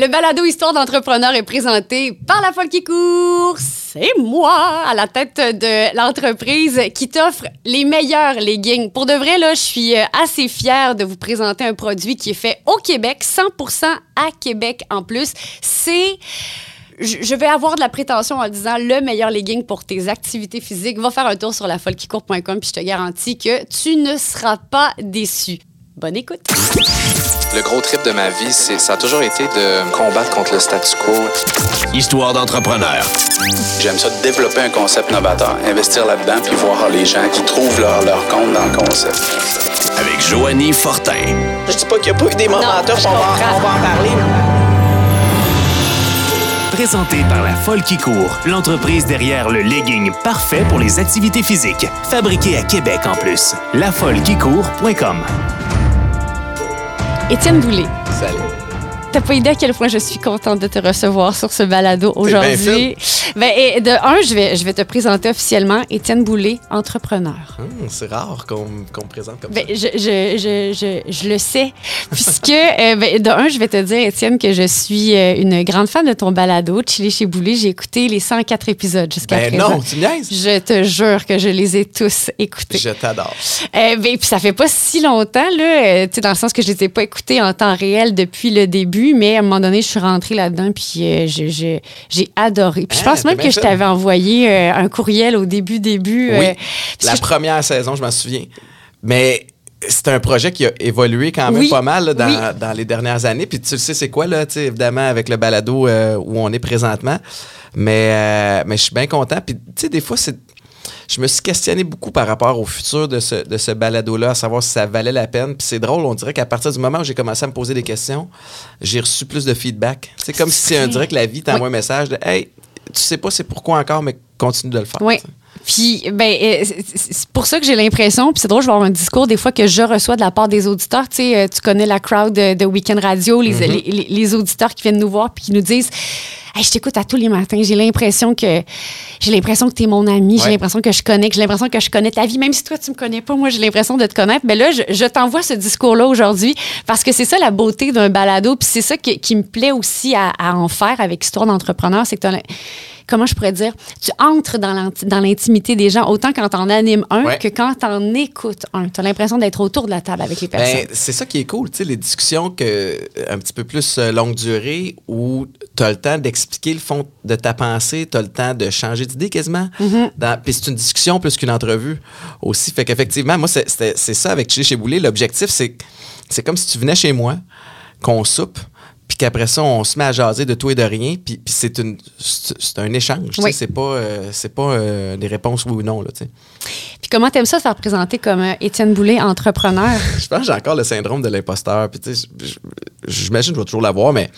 Le balado Histoire d'entrepreneur est présenté par la folle qui court. C'est moi à la tête de l'entreprise qui t'offre les meilleurs leggings. Pour de vrai, là, je suis euh, assez fière de vous présenter un produit qui est fait au Québec, 100% à Québec en plus. C'est je vais avoir de la prétention en disant le meilleur legging pour tes activités physiques. Va faire un tour sur lafollequicourt.com puis je te garantis que tu ne seras pas déçu. Bonne écoute. Le gros trip de ma vie, c'est ça a toujours été de combattre contre le statu quo. Histoire d'entrepreneur. J'aime ça développer un concept novateur, investir là-dedans, puis voir les gens qui trouvent leur, leur compte dans le concept. Avec Joanie Fortin. Je dis pas qu'il n'y a pas eu des momenteurs, on, va- on va en parler. Présenté par La Folle qui court, l'entreprise derrière le legging parfait pour les activités physiques. Fabriqué à Québec en plus. Lafollequicourt.com. Étienne Boulay. Salut. T'as pas idée à quel point je suis contente de te recevoir sur ce balado aujourd'hui. Ben, et de un, je vais, je vais te présenter officiellement Étienne Boulay, entrepreneur. Hum, c'est rare qu'on qu'on me présente comme Ben, je, je, je, je, je le sais, puisque, euh, ben, de un, je vais te dire, Étienne, que je suis euh, une grande fan de ton balado, Chili chez Boulay. J'ai écouté les 104 épisodes jusqu'à Ben présent. non, tu niaises? Je te jure que je les ai tous écoutés. Je t'adore. Euh, ben, puis ça fait pas si longtemps, là, euh, tu sais, dans le sens que je les ai pas écoutés en temps réel depuis le début, mais à un moment donné, je suis rentrée là-dedans, puis euh, je- j'ai adoré. Puis je Ah, pense même que je t'avais envoyé euh, un courriel au début, début. Oui, euh, la je- première saison, je m'en souviens. Mais c'est un projet qui a évolué quand même Oui, pas mal là, dans, oui. dans les dernières années. Puis tu le sais, c'est quoi, là, évidemment, avec le balado euh, où on est présentement. Mais, euh, mais je suis bien content. Puis, tu sais, des fois, c'est. Je me suis questionné beaucoup par rapport au futur de ce, de ce balado-là, à savoir si ça valait la peine. Puis c'est drôle, on dirait qu'à partir du moment où j'ai commencé à me poser des questions, j'ai reçu plus de feedback. C'est comme si on dirait que la vie t'envoie un message de Hey, tu sais pas c'est pourquoi encore, mais continue de le faire. Oui. Puis, ben, euh, c'est- pour ça que j'ai l'impression, puis c'est drôle, je vais avoir un discours des fois que je reçois de la part des auditeurs. Tu sais, euh, tu connais la crowd de, de Weekend Radio, les, les, les- les auditeurs qui viennent nous voir puis qui nous disent Hey, Je t'écoute à tous les matins. J'ai l'impression que j'ai l'impression que tu es mon ami. J'ai l'impression que je connais, que j'ai l'impression que je connais ta vie. Même si toi, tu me connais pas, moi, j'ai l'impression de te connaître. Mais là, je, je t'envoie ce discours-là aujourd'hui parce que c'est ça la beauté d'un balado. Puis c'est ça qui, qui me plaît aussi à, à en faire avec Histoire d'entrepreneur. C'est que comment je pourrais dire, tu entres dans l'int- dans l'intimité des gens autant quand t'en animes un Ouais. que quand t'en écoutes un. T'as l'impression d'être autour de la table avec les personnes. Ben, c'est ça qui est cool, tu sais, les discussions que, un petit peu plus euh, longue durée où tu as le temps d'expliquer le fond de ta pensée, tu as le temps de changer d'idée quasiment. Dans- Puis c'est une discussion plus qu'une entrevue aussi. Fait qu'effectivement, moi, c'est ça avec Chili chez Boulet. L'objectif, c'est c'est comme si tu venais chez moi, qu'on soupe, puis qu'après ça, on se met à jaser de tout et de rien, puis, puis c'est une- c'est un échange. tu sais, Oui. C'est pas, euh, c'est pas euh, des réponses oui ou non. Là, tu sais. Puis comment t'aimes ça se faire présenter comme euh, Étienne Boulay, entrepreneur? Je pense que j'ai encore le syndrome de l'imposteur. Puis, j'imagine que je vais toujours l'avoir, mais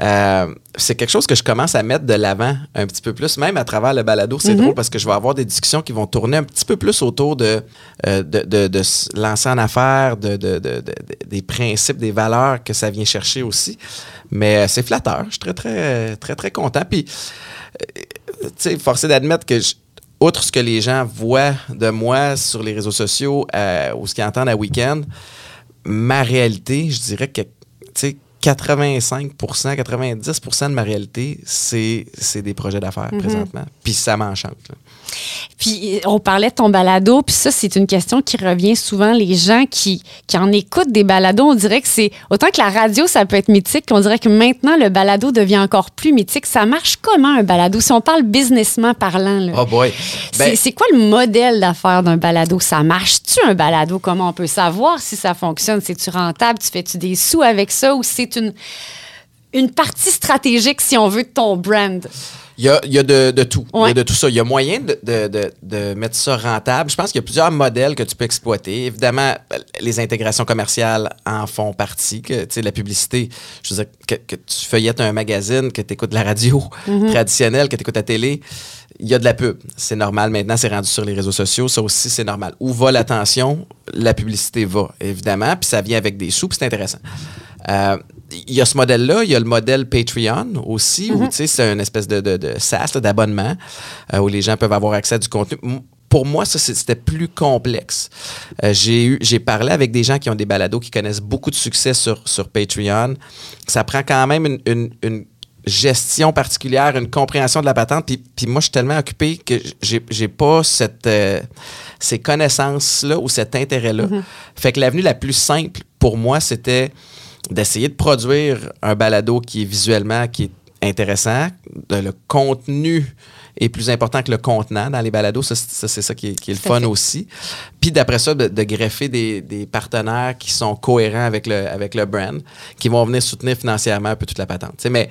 euh, c'est quelque chose que je commence à mettre de l'avant un petit peu plus, même à travers le balado. C'est drôle parce que je vais avoir des discussions qui vont tourner un petit peu plus autour de, euh, de, de- de se lancer en affaires, de, de- de- de- des principes, des valeurs que ça vient chercher aussi. Mais euh, c'est flatteur. Je suis très, très, très, très content. Puis, euh, tu sais, forcé d'admettre que je- outre ce que les gens voient de moi sur les réseaux sociaux euh, ou ce qu'ils entendent à week-end, ma réalité, je dirais que, tu sais, 85% 90% de ma réalité, c'est des projets d'affaires présentement. Puis ça m'enchante. Puis euh, on parlait de ton balado, puis ça, c'est une question qui revient souvent. Les gens qui, qui en écoutent des balados, on dirait que c'est... Autant que la radio, ça peut être mythique, on dirait que maintenant, le balado devient encore plus mythique. Ça marche comment, un balado? Si on parle businessment parlant, là. Oh boy! Ben, C'est- c'est quoi le modèle d'affaires d'un balado? Ça marche-tu un balado? Comment on peut savoir si ça fonctionne? C'est-tu rentable? Tu fais-tu des sous avec ça? Ou c'est une, une partie stratégique, si on veut, de ton brand? Il y a, il y a de, de tout. Il y a de tout ça. Il y a moyen de, de- de- de mettre ça rentable. Je pense qu'il y a plusieurs modèles que tu peux exploiter. Évidemment, les intégrations commerciales en font partie. Que, tu sais, la publicité, je veux dire, que, que tu feuillettes un magazine, que tu écoutes la radio traditionnelle, que tu écoutes la télé, il y a de la pub. C'est normal. Maintenant, c'est rendu sur les réseaux sociaux. Ça aussi, c'est normal. Où va l'attention? La publicité va, évidemment. Puis ça vient avec des sous, puis c'est intéressant. Euh, il y a ce modèle-là, il y a le modèle Patreon aussi, où tu sais, c'est une espèce de, de, de SaaS, d'abonnement, euh, où les gens peuvent avoir accès à du contenu. Pour moi, ça, c'était plus complexe. Euh, j'ai parlé avec des gens qui ont des balados qui connaissent beaucoup de succès sur, sur Patreon. Ça prend quand même une, une- une gestion particulière, une compréhension de la patente. Puis, puis moi, je suis tellement occupé que j'ai, pas cette, euh, ces connaissances-là ou cet intérêt-là. Fait que l'avenue la plus simple pour moi, c'était d'essayer de produire un balado qui est visuellement, qui est intéressant. De- le contenu est plus important que le contenant dans les balados. Ça, c'est ça, qui est, qui est le fun fait. aussi. Puis d'après ça, de, de greffer des, des partenaires qui sont cohérents avec le, avec le brand, qui vont venir soutenir financièrement un peu toute la patente. Mais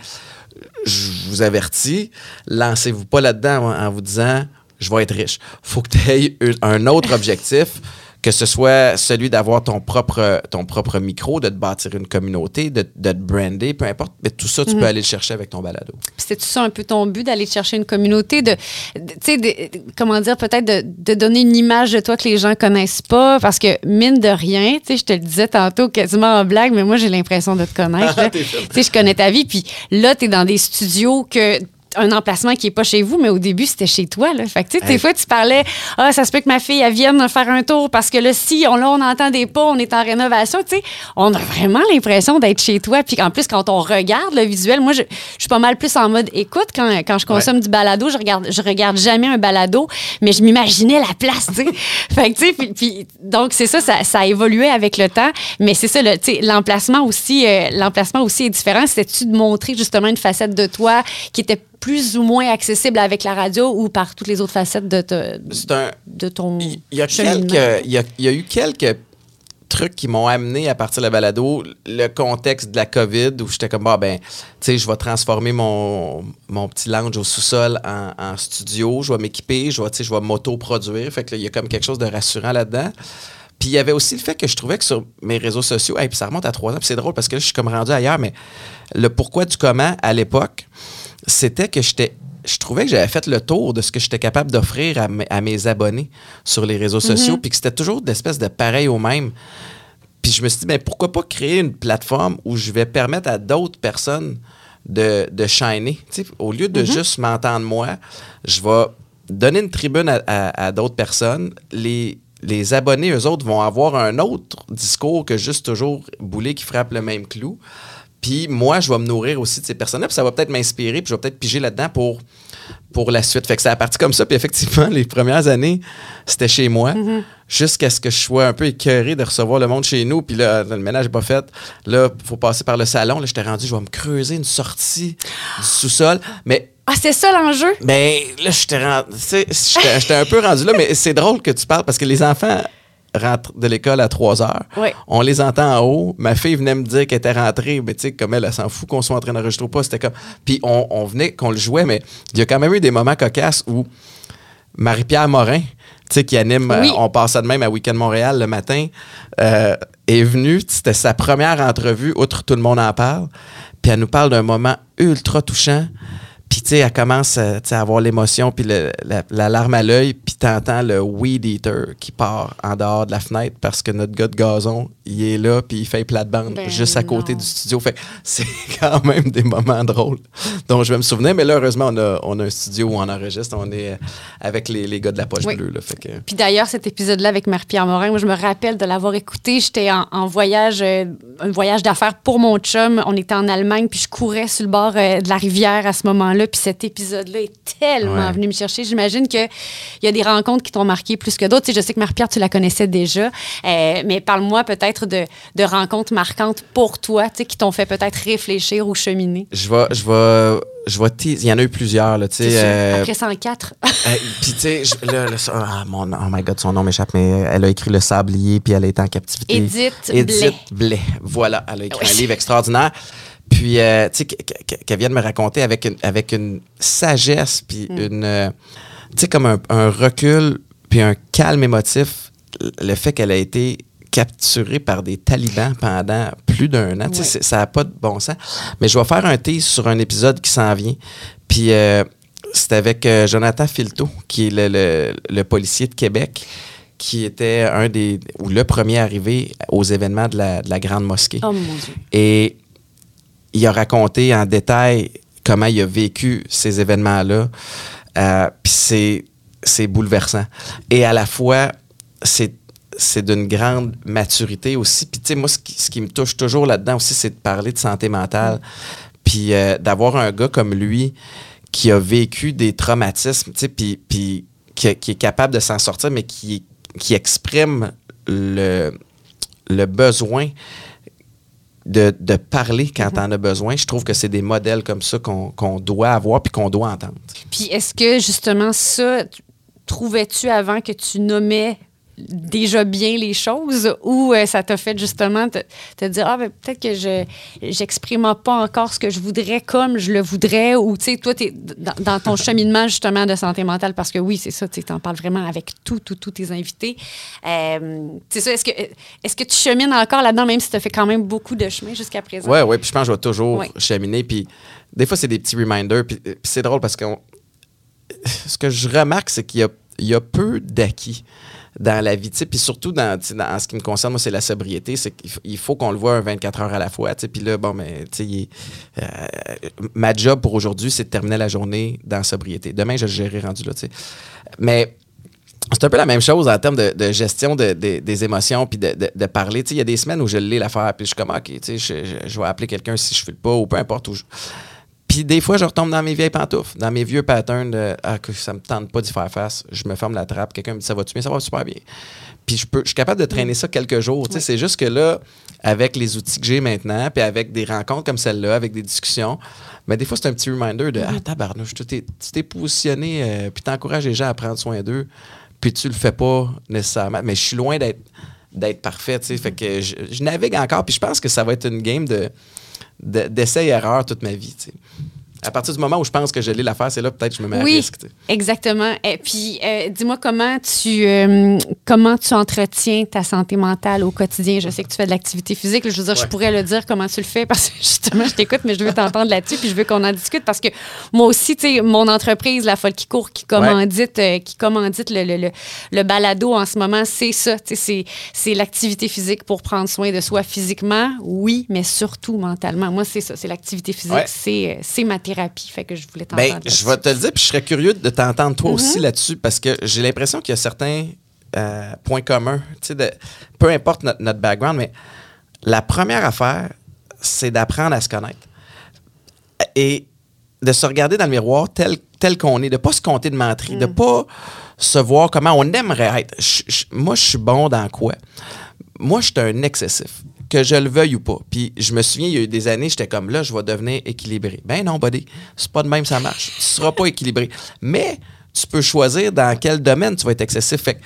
je vous avertis, lancez-vous pas là-dedans en, en vous disant je vais être riche. faut que tu aies un autre objectif, que ce soit celui d'avoir ton propre, ton propre micro, de te bâtir une communauté, de, de te brander, peu importe. Mais tout ça, tu peux aller le chercher avec ton balado. C'était tout ça un peu ton but d'aller chercher une communauté, de, tu sais, comment dire, peut-être de, de donner une image de toi que les gens connaissent pas, parce que mine de rien, tu sais, je te le disais tantôt quasiment en blague, mais moi j'ai l'impression de te connaître. Tu sais, je connais ta vie, puis là tu es dans des studios que un emplacement qui est pas chez vous, mais au début, c'était chez toi. Là. Fait que, tu sais, des fois, tu parlais, ah, ça se peut que ma fille, elle vienne faire un tour parce que là, si on, là, on entend des pas, on est en rénovation, tu sais, on a vraiment l'impression d'être chez toi. Puis en plus, quand on regarde le visuel, moi, je, je suis pas mal plus en mode écoute quand, quand je consomme du balado. Je regarde, je regarde jamais un balado, mais je m'imaginais la place, tu sais. fait que, tu sais, puis, puis- donc, c'est ça, ça, ça a évolué avec le temps. Mais c'est ça, le- tu sais, l'emplacement aussi, euh, l'emplacement aussi est différent. C'était-tu de montrer justement une facette de toi qui était plus ou moins accessible avec la radio ou par toutes les autres facettes de, te- C'est un, de ton Il y, a y y eu quelques trucs qui m'ont amené à partir de la balado. Le contexte de la COVID où j'étais comme, bah, ben, tu sais, je vais transformer mon, mon petit lounge au sous-sol en, en studio. Je vais m'équiper, je vais, tu sais, je vais m'auto-produire. Fait que il y a comme quelque chose de rassurant là-dedans. Puis il y avait aussi le fait que je trouvais que sur mes réseaux sociaux, hey, puis ça remonte à trois ans, puis c'est drôle parce que là, je suis comme rendu ailleurs, mais le pourquoi du comment à l'époque, c'était que j'étais. Je trouvais que j'avais fait le tour de ce que j'étais capable d'offrir à, mes- à mes abonnés sur les réseaux sociaux, puis que c'était toujours d'espèces de pareil au même. Puis je me suis dit, ben, pourquoi pas créer une plateforme où je vais permettre à d'autres personnes de, de shiner? Au lieu de juste m'entendre moi, je vais donner une tribune à, à- à d'autres personnes. Les, les abonnés, eux autres, vont avoir un autre discours que juste toujours bouler qui frappe le même clou. Puis moi, je vais me nourrir aussi de ces personnes-là, puis ça va peut-être m'inspirer, puis je vais peut-être piger là-dedans pour, pour la suite. Fait que ça a parti comme ça, puis effectivement, les premières années, c'était chez moi, jusqu'à ce que je sois un peu écœuré de recevoir le monde chez nous, puis là, le ménage n'est pas fait. Là, il faut passer par le salon. Là, j'étais rendu, je vais me creuser une sortie du sous-sol. Mais Ah, c'est ça l'enjeu? ben là, rendu- sais, j'étais j'étais un peu rendu là, mais c'est drôle que tu parles parce que les enfants rentrent de l'école à 3 heures. Oui. On les entend en haut. Ma fille venait me dire qu'elle était rentrée, mais tu sais, comme elle, elle s'en fout qu'on soit en train d'enregistrer ou pas. C'était comme. Puis on, on venait, qu'on le jouait, mais il y a quand même eu des moments cocasses où Marie-Pierre Morin, tu sais, qui anime, Oui. euh, on passe ça de même à Weekend Montréal le matin, euh, est venue. C'était sa première entrevue, outre tout le monde en parle. Puis elle nous parle d'un moment ultra touchant. Puis, tu sais, elle commence euh, à avoir l'émotion, puis la, la larme à l'œil, puis t'entends le weed eater qui part en dehors de la fenêtre parce que notre gars de gazon, il est là, puis il fait plate-bande Ben juste à côté non. du studio. Fait c'est quand même des moments drôles dont je vais me souvenir. Mais là, heureusement, on a, on a un studio où on enregistre. On est avec les, les gars de la poche Oui. bleue. Là, fait que, Puis d'ailleurs, cet épisode-là avec Marie-Pierre Morin, moi, je me rappelle de l'avoir écouté. J'étais en, en voyage, euh, un voyage d'affaires pour mon chum. On était en Allemagne, puis je courais sur le bord euh, de la rivière à ce moment-là. Puis cet épisode-là est tellement Ouais. venu me chercher. J'imagine qu'il y a des rencontres qui t'ont marqué plus que d'autres. Tu sais, je sais que Marie-Pierre, tu la connaissais déjà. Euh, mais parle-moi peut-être de, de rencontres marquantes pour toi, tu sais, qui t'ont fait peut-être réfléchir ou cheminer? je vais, je vais, je vais tease- Il y en a eu plusieurs, là, tu sais. euh, Après 104. Euh, puis tu sais, là, ah, mon, oh my god, son nom m'échappe, mais elle a écrit Le Sablier, puis elle est en captivité. Edith Edith Blais. Voilà, elle a écrit Oui. un livre extraordinaire. Puis, euh, tu sais, qu- qu- qu'elle vient de me raconter avec une, avec une sagesse, puis Mm. une, tu sais, comme un, un recul, puis un calme émotif, le fait qu'elle a été capturée par des talibans pendant plus d'un an. Ouais. ça n'a pas de bon sens. Mais je vais faire un tease sur un épisode qui s'en vient. Puis euh, c'est avec euh, Jonathan Filto, qui est le, le- le policier de Québec, qui était un des ou le premier arrivé aux événements de la, de la Grande Mosquée. Oh mon Dieu. Et il a raconté en détail comment il a vécu ces événements-là. Euh, Puis c'est bouleversant. Et à la fois, c'est c'est d'une grande maturité aussi. Puis, tu sais, moi, ce qui, ce qui me touche toujours là-dedans aussi, c'est de parler de santé mentale. Puis, euh, d'avoir un gars comme lui qui a vécu des traumatismes, tu sais, puis, puis qui, qui est capable de s'en sortir, mais qui, qui exprime le, le besoin de, de parler quand on a besoin. Je trouve que c'est des modèles comme ça qu'on qu'on doit avoir puis qu'on doit entendre. Puis est-ce que justement ça, tu- trouvais-tu avant que tu nommais déjà bien les choses ou euh, ça t'a fait justement te, te dire ah ben, peut-être que je j'exprime pas encore ce que je voudrais comme je le voudrais ou tu sais toi t'es dans, dans ton cheminement justement de santé mentale parce que oui c'est ça tu en parles vraiment avec tout tout tous tes invités Euh, c'est ça est-ce que est-ce que tu chemines encore là-dedans même si tu as fait quand même beaucoup de chemin jusqu'à présent? Ouais, ouais, puis je pense que je vais toujours Ouais. cheminer. Puis des fois, c'est des petits reminders. Puis, puis c'est drôle parce que ce que je remarque, c'est qu'il y a, il y a peu d'acquis dans la vie. Puis surtout, dans, en ce qui me concerne, moi, c'est la sobriété. C'est qu'il faut, qu'on le voit un 24 heures à la fois. Puis là, bon, mais, tu euh, ma job pour aujourd'hui, c'est de terminer la journée dans sobriété. Demain, je gérerai rendu là. Mais c'est un peu la même chose en termes de, gestion de- de- des émotions puis de, parler. Il y a des semaines où je l'ai l'affaire, puis je suis comme, OK, je- je vais appeler quelqu'un si je ne file pas ou peu importe où je- Puis des fois, je retombe dans mes vieilles pantoufles, dans mes vieux patterns de ah, que ça me tente pas d'y faire face. Je me ferme la trappe, quelqu'un me dit ça va-tu bien, ça va super bien. Puis je, peux, je suis capable de traîner ça quelques jours. C'est juste que là, avec les outils que j'ai maintenant, puis avec des rencontres comme celle-là, avec des discussions, mais des fois, c'est un petit reminder de Ah, tabarnouche, tu t'es tu t'es positionné, euh, puis t'encourages les gens à prendre soin d'eux, puis tu le fais pas nécessairement. Mais je suis loin d'être d'être parfait, tu sais. Fait que je, je navigue encore, puis je pense que ça va être une game de de- d'essai-erreur toute ma vie. À partir du moment où je pense que je l'ai l'affaire, c'est là peut-être que je me mets à Oui, risque. sais. exactement. Et puis, euh, dis-moi comment tu euh, comment tu entretiens ta santé mentale au quotidien? Je sais que tu fais de l'activité physique. Je veux dire, je pourrais le dire comment tu le fais parce que justement, je t'écoute, mais je veux t'entendre là-dessus puis je veux qu'on en discute parce que moi aussi, tu sais, mon entreprise, La Folle qui court, qui commandite, euh, qui commandite le, le, le, le balado en ce moment, c'est ça. Tu sais, c'est l'activité physique pour prendre soin de soi physiquement, oui, mais surtout mentalement. Moi, c'est ça. C'est l'activité physique. Ouais. C'est c'est ma thérapie. Fait que je voulais t'entendre. Ben, je vais te le dire, puis je serais curieux de t'entendre toi aussi là-dessus, parce que j'ai l'impression qu'il y a certains euh, points communs, de- peu importe notre, notre background, mais la première affaire, c'est d'apprendre à se connaître. Et de se regarder dans le miroir tel, tel qu'on est, de pas se compter de menterie, de pas se voir comment on aimerait être. Je- je- moi, je suis bon dans quoi? Moi, je suis un excessif, que je le veuille ou pas. Puis je me souviens, il y a eu des années, j'étais comme là, je vais devenir équilibré. Ben non, buddy, c'est pas de même ça marche. Tu seras pas équilibré. Mais tu peux choisir dans quel domaine tu vas être excessif. Fait que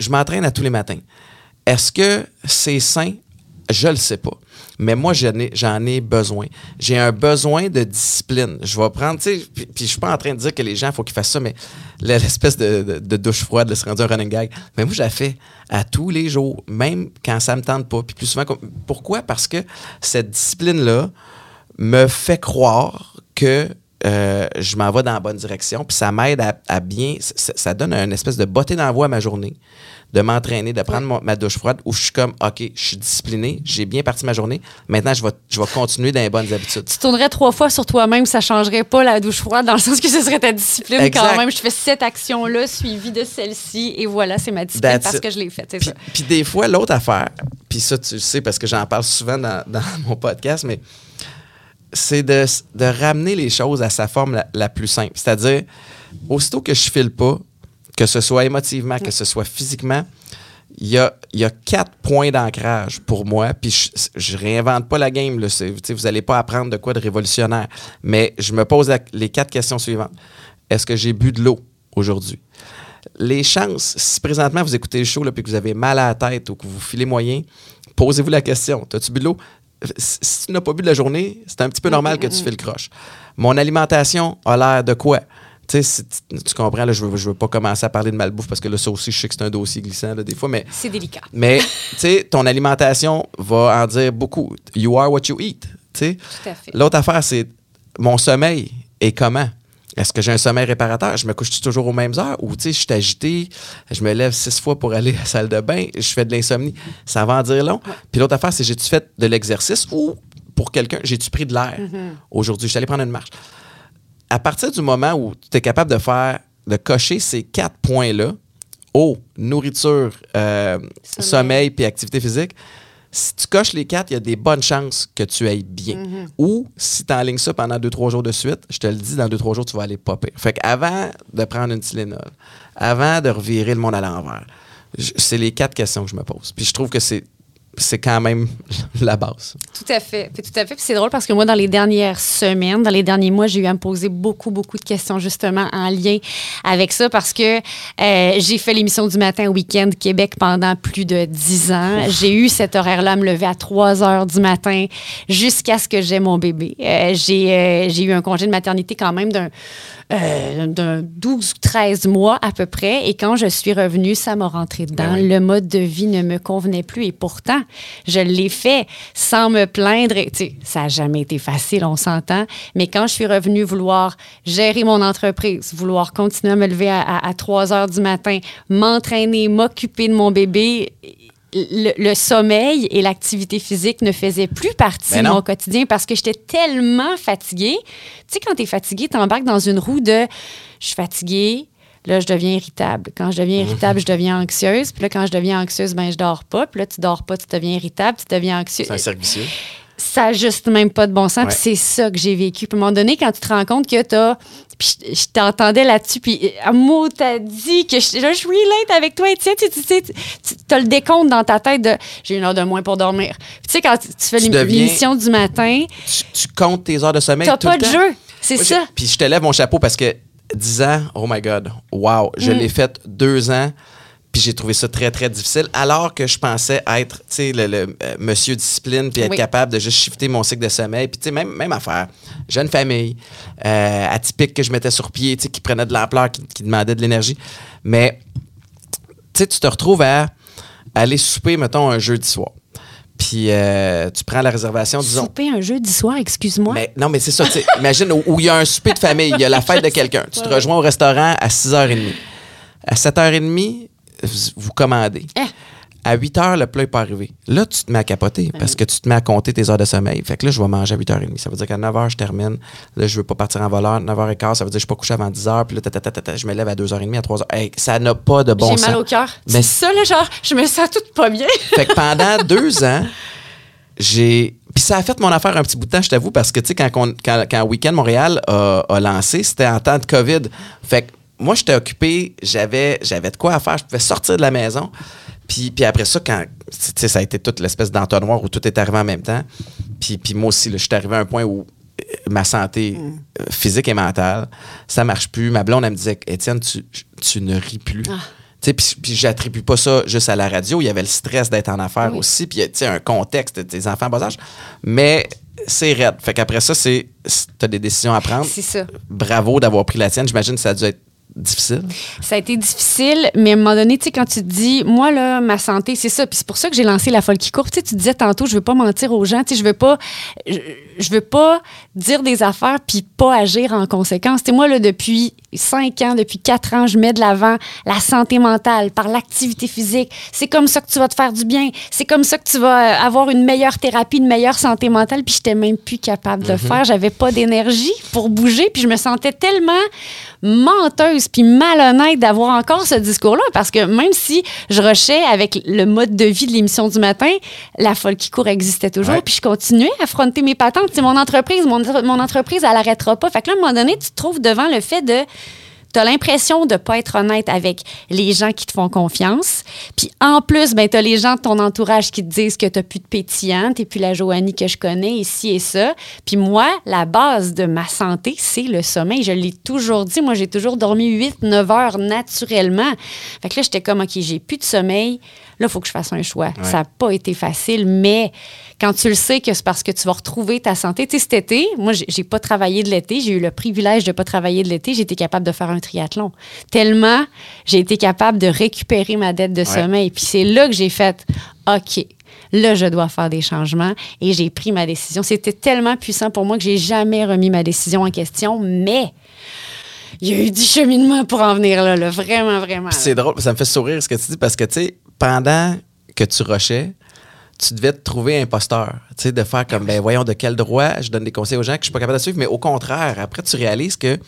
je m'entraîne à tous les matins. Est-ce que c'est sain? Je le sais pas. Mais moi, j'en ai, j'en ai besoin. J'ai un besoin de discipline. Je vais prendre, tu sais, puis, puis je suis pas en train de dire que les gens, il faut qu'ils fassent ça, mais l'espèce de, douche froide, de se rendre un running gag. Mais moi, je la fais à tous les jours, même quand ça me tente pas. Puis plus souvent, pourquoi? Parce que cette discipline-là me fait croire que euh, je m'en vais dans la bonne direction, puis ça m'aide à, bien, ça, ça donne une espèce de beauté voie à ma journée, de m'entraîner, de prendre mon- ma douche froide, où je suis comme, OK, je suis discipliné, j'ai bien parti ma journée, maintenant je vais, je vais continuer dans les bonnes habitudes. tu tournerais trois fois sur toi-même, ça changerait pas la douche froide, dans le sens que ce serait ta discipline Exact. quand même. Je fais cette action-là, suivie de celle-ci, et voilà, c'est ma discipline That's parce it. que je l'ai faite, Puis, puis des fois, l'autre affaire, puis ça, tu le sais parce que j'en parle souvent dans, dans mon podcast, mais c'est de, de ramener les choses à sa forme la, la plus simple. C'est-à-dire, aussitôt que je file pas, que ce soit émotivement, que ce soit physiquement, il y a, y a quatre points d'ancrage pour moi. Puis je, je réinvente pas la game. Là. Tu Vous n'allez pas apprendre de quoi de révolutionnaire. Mais je me pose la- les quatre questions suivantes. Est-ce que j'ai bu de l'eau aujourd'hui? Les chances, si présentement vous écoutez le show là, puis que vous avez mal à la tête ou que vous filez moyen, posez-vous la question. As-tu bu de l'eau? Si tu n'as pas bu de la journée, c'est un petit peu normal que tu fais le croche. Mon alimentation a l'air de quoi? Tu comprends, là, je ne veux, je veux pas commencer à parler de malbouffe parce que là, ça aussi, je sais que c'est un dossier glissant là, des fois, mais C'est délicat. mais, tu sais, ton alimentation va en dire beaucoup. You are what you eat. tu sais. Tout à fait. L'autre affaire, c'est mon sommeil et comment? Est-ce que j'ai un sommeil réparateur? Je me couche toujours aux mêmes heures? Ou, tu sais, je suis agité, je me lève six fois pour aller à la salle de bain, je fais de l'insomnie. Ça va en dire long. Puis l'autre affaire, c'est j'ai-tu fait de l'exercice ou, pour quelqu'un, j'ai-tu pris de l'air? Aujourd'hui? Je suis allé prendre une marche. À partir du moment où tu es capable de faire de cocher ces quatre points-là, eau, nourriture, euh, sommeil puis activité physique, si tu coches les quatre, il y a des bonnes chances que tu ailles bien. Mm-hmm. Ou si tu enlignes ça pendant deux, trois jours de suite, je te le dis, dans deux, trois jours, tu vas aller popper. Fait qu'avant de prendre une Tylenol, avant de revirer le monde à l'envers, c'est les quatre questions que je me pose. Puis je trouve que c'est c'est quand même la base. Tout à fait. Puis tout à fait. Puis c'est drôle parce que moi, dans les dernières semaines, dans les derniers mois, j'ai eu à me poser beaucoup, beaucoup de questions justement en lien avec ça parce que euh, j'ai fait l'émission du matin au week-end Québec pendant plus de dix ans. J'ai eu cet horaire-là à me lever à 3 heures du matin jusqu'à ce que j'ai mon bébé. Euh, j'ai euh, j'ai eu un congé de maternité quand même d'un euh, d'un 12 ou 13 mois à peu près. Et quand je suis revenue, ça m'a rentré dedans. Ben oui. Le mode de vie ne me convenait plus. Et pourtant, je l'ai fait sans me plaindre. Et, tu sais, ça n'a jamais été facile, on s'entend. Mais quand je suis revenue vouloir gérer mon entreprise, vouloir continuer à me lever à, à- à 3 heures du matin, m'entraîner, m'occuper de mon bébé, le, le sommeil et l'activité physique ne faisaient plus partie Ben de mon quotidien parce que j'étais tellement fatiguée. Tu sais, quand tu es fatiguée, tu embarques dans une roue de je suis fatiguée, là, je deviens irritable. Quand je deviens irritable, je deviens anxieuse. Puis là, quand je deviens anxieuse, ben, je dors pas. Puis là, tu dors pas, tu deviens irritable, tu deviens anxieux. C'est un cercle vicieux. Ça n'a juste même pas de bon sens. Ouais. Puis c'est ça que j'ai vécu. Puis à un moment donné, quand tu te rends compte que tu as. Puis je, je t'entendais là-dessus, puis un mot t'a dit que je, là, je relate avec toi, Étienne. Tu, tu sais, tu as le décompte dans ta tête de j'ai une heure de moins pour dormir. Puis tu sais, quand tu, tu fais l'émission du matin, Tu, comptes tes heures de sommeil. t'as pas le de temps? jeu. C'est ça. Puis je te lève mon chapeau parce que 10 ans, oh my God, wow, je Mm. l'ai fait deux ans. Puis j'ai trouvé ça très, très difficile, alors que je pensais être, tu sais, le, le, euh, monsieur discipline, puis être Oui. capable de juste shifter mon cycle de sommeil. Puis, tu sais, même, même affaire. Jeune famille, euh, atypique que je mettais sur pied, tu sais, qui prenait de l'ampleur, qui, qui demandait de l'énergie. Mais, tu sais, tu te retrouves à aller souper, mettons, un jeudi soir. Puis, euh, tu prends la réservation, disons. Souper un jeudi soir, excuse-moi. Mais non, mais c'est ça. tu sais, Imagine où où il y a un souper de famille, il y a la fête de quelqu'un. Tu te rejoins au restaurant à 6h30. À 7h30, vous, commandez. Eh. À 8h, le plat n'est pas arrivé. Là, tu te mets à capoter parce que tu te mets à compter tes heures de sommeil. Fait que là, je vais manger à 8h30. Ça veut dire qu'à 9h, je termine. Là, je veux pas partir en voleur. 9h15, ça veut dire que je suis pas couché avant 10h. Puis là, ta, ta, ta, ta, ta, je me lève à 2h30, à 3h. Hey, ça n'a pas de bon J'ai sens. mal au cœur. Mais- ça, là, genre, je me sens toute pas bien. Fait que pendant deux ans, j'ai. Puis ça a fait mon affaire un petit bout de temps, je t'avoue, parce que, tu sais, quand, quand, quand Weekend Montréal a, a lancé, c'était en temps de COVID. Fait que moi, j'étais occupé, j'avais, j'avais de quoi à faire, je pouvais sortir de la maison. Puis, puis après ça, quand, ça a été toute l'espèce d'entonnoir où tout est arrivé en même temps. Puis, puis moi aussi, je suis arrivé à un point où euh, ma santé euh, physique et mentale, ça marche plus. Ma blonde, elle me disait, Étienne, tu, tu ne ris plus. Sais, Puis, puis j'attribue pas ça juste à la radio. Il y avait le stress d'être en affaires Oui. aussi. Puis, tu sais, un contexte des enfants en bas âge. Mais c'est raide. Fait qu'après ça, c'est, tu as des décisions à prendre. C'est ça. Bravo d'avoir pris la tienne. J'imagine que ça a dû être difficile? Ça a été difficile, mais à un moment donné, tu sais, quand tu te dis, moi, là, ma santé, c'est ça. Puis c'est pour ça que j'ai lancé la folle qui court. Tu sais, tu disais tantôt, je veux pas mentir aux gens. Tu sais, je veux pas, je veux pas dire des affaires puis pas agir en conséquence. Tu sais, moi, là, depuis cinq ans, depuis quatre ans, je mets de l'avant la santé mentale par l'activité physique. C'est comme ça que tu vas te faire du bien. C'est comme ça que tu vas euh, avoir une meilleure thérapie, une meilleure santé mentale. Puis j'étais même plus capable de le faire. J'avais pas d'énergie pour bouger. Puis je me sentais tellement menteuse puis malhonnête d'avoir encore ce discours-là parce que même si je rushais avec le mode de vie de l'émission du matin, la folle qui court existait toujours puis je continuais à affronter mes patentes. C'est mon entreprise, mon, mon entreprise, elle arrêtera pas. Fait que là, à un moment donné, tu te trouves devant le fait de tu as l'impression de pas être honnête avec les gens qui te font confiance. Puis en plus, ben, tu as les gens de ton entourage qui te disent que tu plus de pétillant, tu plus la Joanie que je connais, ici et ça. Puis moi, la base de ma santé, c'est le sommeil. Je l'ai toujours dit. Moi, j'ai toujours dormi 8-9 heures naturellement. Fait que là, j'étais comme, OK, j'ai plus de sommeil. Là, il faut que je fasse un choix. Ça n'a pas été facile, mais quand tu le sais que c'est parce que tu vas retrouver ta santé. Tu sais, cet été, moi, j'ai pas travaillé de l'été. J'ai eu le privilège de pas travailler de l'été. J'ai été capable de faire un triathlon. Tellement, j'ai été capable de récupérer ma dette de sommeil. Puis c'est là que j'ai fait, OK, là, je dois faire des changements. Et j'ai pris ma décision. C'était tellement puissant pour moi que j'ai jamais remis ma décision en question, mais il y a eu du cheminement pour en venir là, là. vraiment, vraiment. C'est drôle, ça me fait sourire ce que tu dis parce que, tu sais, pendant que tu rushais, tu devais te trouver imposteur. Tu sais, de faire comme, ben voyons, de quel droit je donne des conseils aux gens que je suis pas capable de suivre. Mais au contraire, après, tu réalises que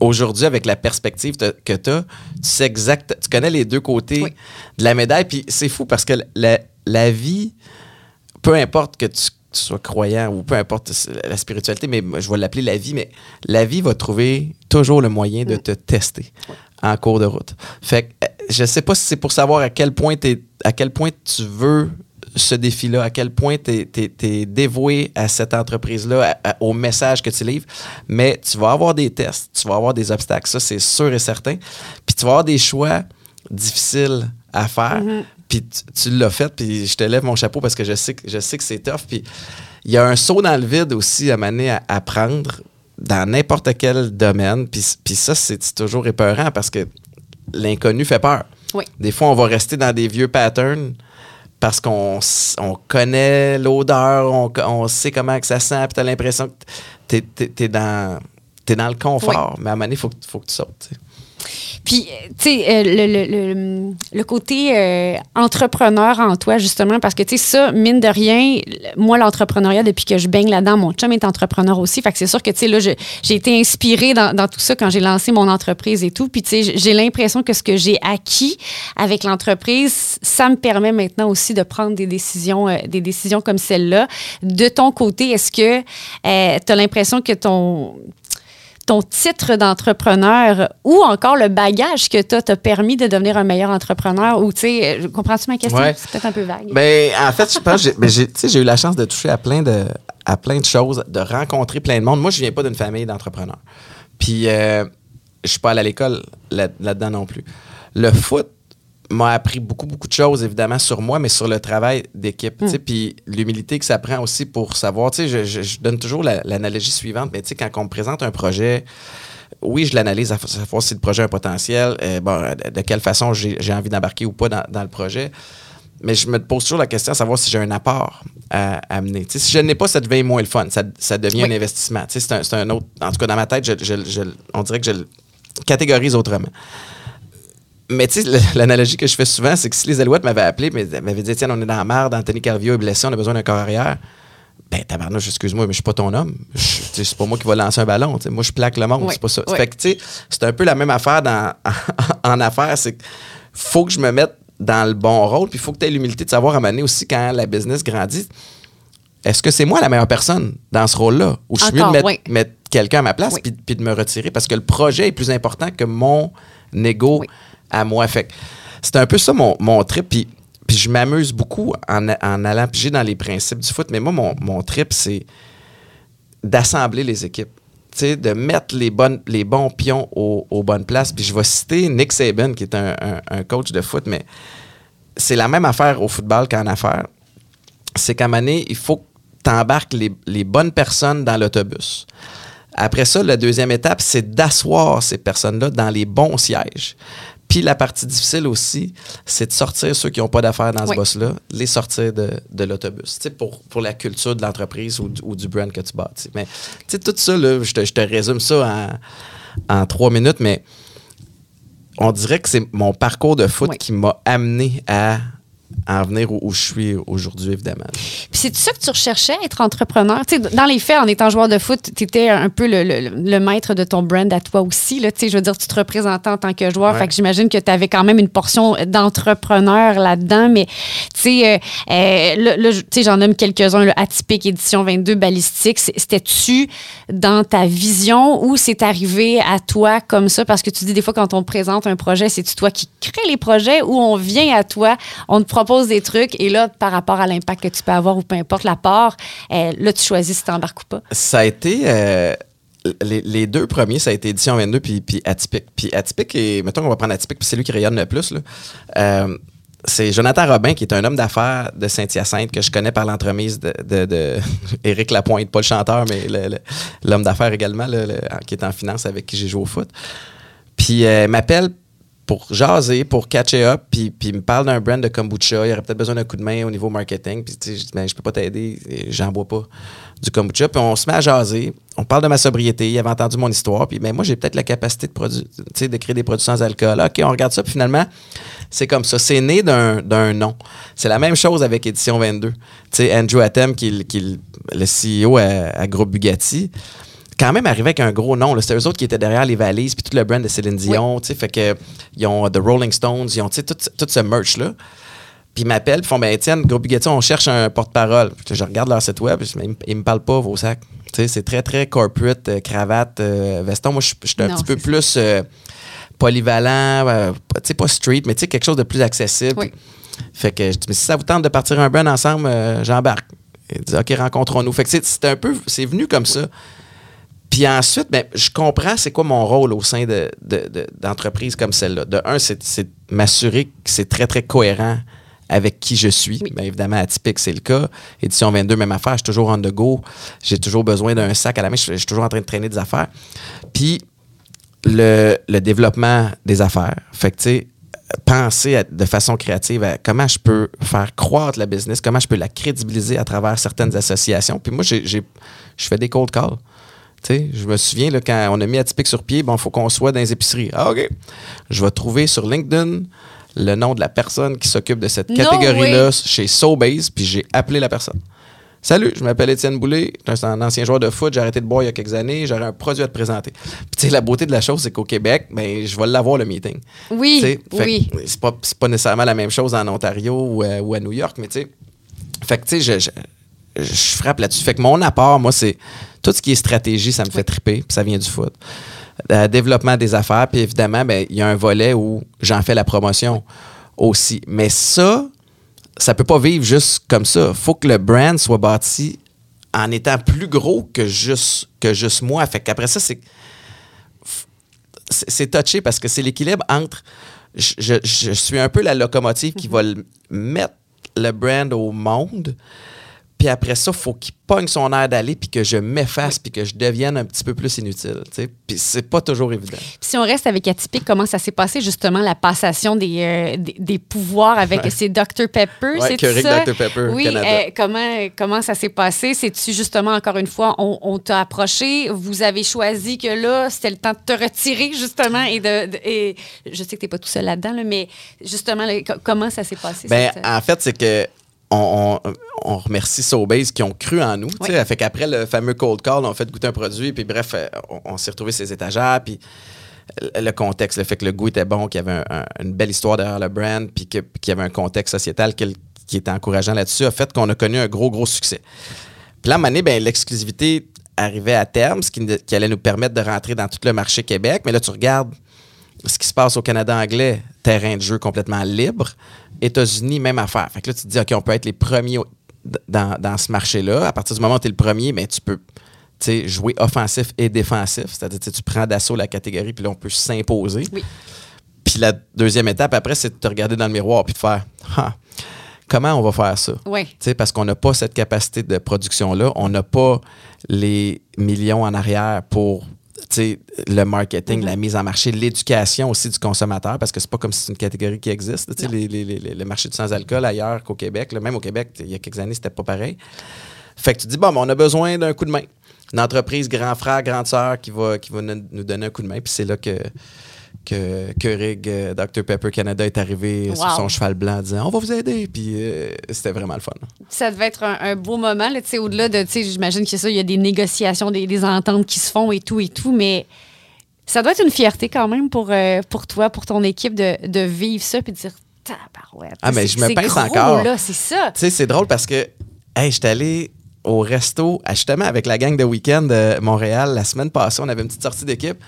aujourd'hui, avec la perspective te- que tu as, tu sais exact, tu connais les deux côtés Oui. de la médaille. Puis c'est fou parce que la, la vie, peu importe que tu, tu sois croyant ou peu importe la spiritualité, mais je vais l'appeler la vie, mais la vie va trouver toujours le moyen de te tester en cours de route. Fait que euh, je sais pas si c'est pour savoir à quel point t'es- à quel point tu veux ce défi-là, à quel point tu es, dévoué à cette entreprise-là, au message que tu livres, mais tu vas avoir des tests, tu vas avoir des obstacles, ça c'est sûr et certain. Puis tu vas avoir des choix difficiles à faire. Puis tu, tu l'as fait, puis je te lève mon chapeau parce que je sais que, je sais que c'est tough. Puis il y a un saut dans le vide aussi à mener à, à prendre dans n'importe quel domaine. Puis, puis ça, c'est toujours épeurant parce que l'inconnu fait peur. Oui. Des fois, on va rester dans des vieux patterns parce qu'on on connaît l'odeur, on, on sait comment que ça sent, puis tu as l'impression que tu es, dans, t'es dans le confort. Mais à un moment donné, il faut, que- faut que tu sautes. Puis, euh, tu sais, euh, le, le, le, le côté euh, entrepreneur en toi, justement, parce que, tu sais, ça, mine de rien, moi, l'entrepreneuriat, depuis que je baigne là-dedans, mon chum est entrepreneur aussi. Fait que c'est sûr que, tu sais, là, j'ai été inspirée dans, tout ça quand j'ai lancé mon entreprise et tout. Puis, tu sais, j'ai l'impression que ce que j'ai acquis avec l'entreprise, ça me permet maintenant aussi de prendre des décisions, euh, des décisions comme celle-là. De ton côté, est-ce que tu as l'impression que ton ton titre d'entrepreneur ou encore le bagage que tu as t'a permis de devenir un meilleur entrepreneur ou tu sais euh, comprends-tu ma question? Ouais. c'est peut-être un peu vague Ben, en fait, je pense ben, j'ai eu la chance de toucher à plein de, à plein de choses, de rencontrer plein de monde. Moi, je viens pas d'une famille d'entrepreneurs. Puis, euh, je suis pas allé à l'école là- là-dedans non plus. Le foot m'a appris beaucoup, beaucoup de choses, évidemment, sur moi, mais sur le travail d'équipe. sais, Puis l'humilité que ça prend aussi pour savoir. Tu sais, je, je- je donne toujours la- l'analogie suivante, mais tu sais, quand on me présente un projet, oui, je l'analyse à savoir si le projet a un potentiel, euh, bon, de, de quelle façon j'ai envie d'embarquer ou pas dans, dans le projet. Mais je me pose toujours la question à savoir si j'ai un apport à à amener. Si je n'ai pas, ça devient moins le fun. Ça, ça devient Oui. un investissement. Tu sais, C'est un, autre. En tout cas, dans ma tête, je- on dirait que je le catégorise autrement. Mais tu sais, l'analogie que je fais souvent, c'est que si les Alouettes m'avaient appelé, mais m'avaient dit, tiens, on est dans la merde, Anthony Carvio est blessé, on a besoin d'un corps arrière. Ben, tabarnouche, excuse-moi, mais je suis pas ton homme. C'est pas moi qui va lancer un ballon. Moi, je plaque le monde. Oui, C'est pas ça. oui. Fait que, tu sais, c'est un peu la même affaire dans, en affaires. C'est faut que je me mette dans le bon rôle, puis il faut que tu aies l'humilité de savoir donné aussi quand la business grandit. Est-ce que c'est moi la meilleure personne dans ce rôle-là? Ou je suis mieux de mettre, oui. mettre quelqu'un à ma place puis, puis de me retirer? Parce que le projet est plus important que mon ego. À moi. Fait c'est un peu ça mon, mon trip. Puis, puis je m'amuse beaucoup en, allant piger dans les principes du foot. Mais moi, mon, mon trip, c'est d'assembler les équipes. De mettre les, bonnes, les bons pions au- aux bonnes places. Puis je vais citer Nick Saban, qui est un, un- coach de foot, mais c'est la même affaire au football qu'en affaires. C'est qu'à donné, il faut que tu embarques les, les bonnes personnes dans l'autobus. Après ça, la deuxième étape, c'est d'asseoir ces personnes-là dans les bons sièges. Puis la partie difficile aussi, c'est de sortir ceux qui n'ont pas d'affaires dans ce boss-là, les sortir de, de l'autobus. Tu sais, pour, pour la culture de l'entreprise ou, du- ou du brand que tu bâtis. Mais tu sais, tout ça, là, je, te, je te résume ça en, en trois minutes, mais on dirait que c'est mon parcours de foot Oui. qui m'a amené à en venir où, où je suis aujourd'hui, évidemment. Puis c'est ça que tu recherchais, être entrepreneur? Tu sais, dans les faits, en étant joueur de foot, tu étais un peu le, le- le maître de ton brand à toi aussi. Là. Je veux dire, tu te représentais en tant que joueur. Ouais. Fait que j'imagine que tu avais quand même une portion d'entrepreneur là-dedans. Mais tu sais, euh, euh, j'en nomme quelques-uns. là, Atypique, édition 22, balistique. C'est- C'était-tu dans ta vision ou c'est arrivé à toi comme ça? Parce que tu dis des fois, quand on te présente un projet, c'est-tu toi qui crée les projets ou on vient à toi, on te propose des trucs et là, par rapport à l'impact que tu peux avoir ou peu importe la part, euh, là, tu choisis si tu embarques ou pas. Ça a été. euh, les, deux premiers, ça a été Édition 22 puis, puis Atypique. Puis Atypique, et, mettons qu'on va prendre Atypique, puis c'est lui qui rayonne le plus. là. Euh, c'est Jonathan Robin, qui est un homme d'affaires de Saint-Hyacinthe, que je connais par l'entremise de, de- Éric Lapointe, pas le chanteur, mais l'homme d'affaires également, le- qui est en finance, avec qui j'ai joué au foot. Puis euh, m'appelle pour jaser, pour catcher up, puis, puis me parle d'un brand de kombucha. Il aurait peut-être besoin d'un coup de main au niveau marketing. Puis tu sais, ben, je peux pas t'aider, j'en bois pas du kombucha. Puis on se met à jaser. On parle de ma sobriété. Il avait entendu mon histoire. Puis ben, moi, j'ai peut-être la capacité de, produ- de créer des produits sans alcool. OK, on regarde ça. Puis finalement, c'est comme ça. C'est né d'un d'un nom. C'est la même chose avec Édition 22. Tu sais, Andrew Atem, qui, qui le CEO à, à Groupe Bugatti, quand même arrivé avec un gros nom. C'était eux autres qui étaient derrière les valises, puis tout le brand de Céline Dion. tu sais, Fait que ils ont The Rolling Stones, ils ont tu sais, tout, tout ce merch-là. Puis ils m'appellent, puis ils font Ben Étienne, Gros Bugatti, on cherche un porte-parole. Je regarde leur site web, Mais ils me parlent pas, vos sacs. Tu sais, c'est très, très corporate, euh, cravate, euh, veston. Moi, je suis un Non, petit peu ça. plus euh, polyvalent, euh, pas- tu sais, pas street, mais tu sais, quelque chose de plus accessible. Oui. Fait que je dis, mais si ça vous tente de partir un brand ensemble, euh, j'embarque. Il dit, OK, rencontrons-nous. Fait que c'est- c'est un peu, c'est venu comme ça. Puis ensuite, ben, je comprends c'est quoi mon rôle au sein de, de- de- d'entreprises comme celle-là. De un, c'est, m'assurer que c'est très, très cohérent avec qui je suis. Oui. Bien évidemment, atypique, c'est le cas. Édition 22, même affaire. Je suis toujours on the go. J'ai toujours besoin d'un sac à la main. Je, je suis toujours en train de traîner des affaires. Puis le, le développement des affaires. Fait que, tu sais, penser à- de façon créative à comment je peux faire croître la business, comment je peux la crédibiliser à travers certaines associations. Puis moi, j'ai- je fais des cold calls. Tu sais, je me souviens, là, quand on a mis Atypique sur pied, bon, il faut qu'on soit dans les épiceries. Ah, OK. Je vais trouver sur LinkedIn le nom de la personne qui s'occupe de cette No catégorie-là chez Sobase, puis j'ai appelé la personne. Salut, je m'appelle Étienne Boulay, je suis un ancien joueur de foot, j'ai arrêté de boire il y a quelques années, j'aurais un produit à te présenter. Puis la beauté de la chose, c'est qu'au Québec, ben, je vais l'avoir le meeting. Oui, oui. C'est pas, c'est pas nécessairement la même chose en Ontario ou, euh, ou à New York, mais tu sais. Fait que tu sais, je, je, je frappe là-dessus. Fait que mon apport, moi, c'est tout ce qui est stratégie, ça me fait triper, puis ça vient du foot. Euh, développement des affaires, puis évidemment, ben, il y a un volet où j'en fais la promotion aussi. Mais ça, ça peut pas vivre juste comme ça. faut que le brand soit bâti en étant plus gros que juste, que juste moi. Fait qu'après ça, c'est c'est c'est touché parce que c'est l'équilibre entre je, je- je suis un peu la locomotive qui va le- mettre le brand au monde. Puis après ça, il faut qu'il pogne son air d'aller, puis que je m'efface, puis que je devienne un petit peu plus inutile. tu sais. Puis c'est pas toujours évident. Puis si on reste avec Atypique, comment ça s'est passé justement la passation des, euh, des, des pouvoirs avec Ouais. ces Dr Pepper, Ouais, c'est ça? Dr Pepper Oui, euh, comment comment ça s'est passé? C'est-tu justement encore une fois on, on t'a approché, vous avez choisi que là c'était le temps de te retirer justement et de, de- et je sais que t'es pas tout seul là-dedans là, mais justement là, comment ça s'est passé Ben, cette- en fait, c'est que on, on- on remercie Sobase qui ont cru en nous. Oui. Fait qu'après le fameux cold call, on a fait goûter un produit, puis bref, euh, on, on s'est retrouvé ses étagères, puis le contexte, le fait que le goût était bon, qu'il y avait un- un- une belle histoire derrière le brand, puis qu'il y avait un contexte sociétal qui, qui était encourageant là-dessus, a fait qu'on a connu un gros, gros succès. Puis là, donné, ben, l'exclusivité arrivait à terme, ce qui allait nous permettre de rentrer dans tout le marché Québec. Mais là, tu regardes ce qui se passe au Canada anglais, terrain de jeu complètement libre. États-Unis, même affaire. Fait que là, tu te dis, OK, on peut être les premiers dans, dans ce marché-là. À partir du moment où tu es le premier, mais tu peux jouer offensif et défensif. C'est-à-dire, tu prends d'assaut la catégorie, puis là, on peut s'imposer. Oui. Puis la deuxième étape, après, c'est de te regarder dans le miroir puis de faire Ah, comment on va faire ça? Sais, parce qu'on n'a pas cette capacité de production-là. On n'a pas les millions en arrière pour le marketing, la mise en marché, l'éducation aussi du consommateur, parce que c'est pas comme si c'est une catégorie qui existe. Les- les- les- le marché du sans-alcool ailleurs qu'au Québec, là, même au Québec, il y a quelques années, c'était pas pareil. Fait que tu dis, bon, ben, on a besoin d'un coup de main. Une entreprise grand frère, grande sœur qui va, qui va nous nous donner un coup de main. Puis c'est là que, que Keurig euh, Dr Pepper Canada est arrivé sur son cheval blanc en disant, on va vous aider. Puis euh, c'était vraiment le fun. Ça devait être un, un beau moment, là, tu sais, au-delà de, tu sais, j'imagine que ça, il y a des négociations, des, des ententes qui se font et tout et tout, mais ça doit être une fierté quand même pour, euh, pour toi, pour ton équipe de, de vivre ça puis de dire, tabarouette. Ah, mais je me pince encore. là, c'est ça. Tu sais, c'est drôle parce que, hey, j'étais allé au resto, justement, avec la gang de week-end de Montréal la semaine passée. On avait une petite sortie d'équipe.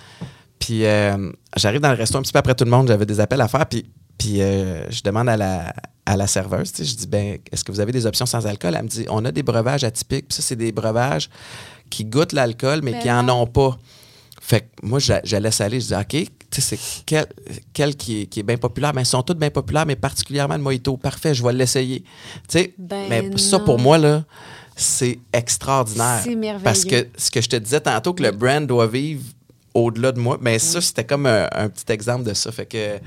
Puis euh, j'arrive dans le resto un petit peu après tout le monde. J'avais des appels à faire. Puis, puis euh, je demande à la, à la serveuse, tu sais, je dis, ben, est-ce que vous avez des options sans alcool? Elle me dit, on a des breuvages atypiques. Puis ça, c'est des breuvages qui goûtent l'alcool, mais qui en ont pas. Fait que moi, je, je laisse aller. Je dis, OK, tu sais, c'est quel, quel qui, est, qui est bien populaire? Ben, ils sont tous bien populaires, mais particulièrement le mojito. Parfait, je vais l'essayer. Tu sais, Ben mais ça, pour moi, là, c'est extraordinaire. C'est merveilleux. Parce que ce que je te disais tantôt, que le brand doit vivre au-delà de moi, mais ça, c'était comme un, un petit exemple de ça. Fait que,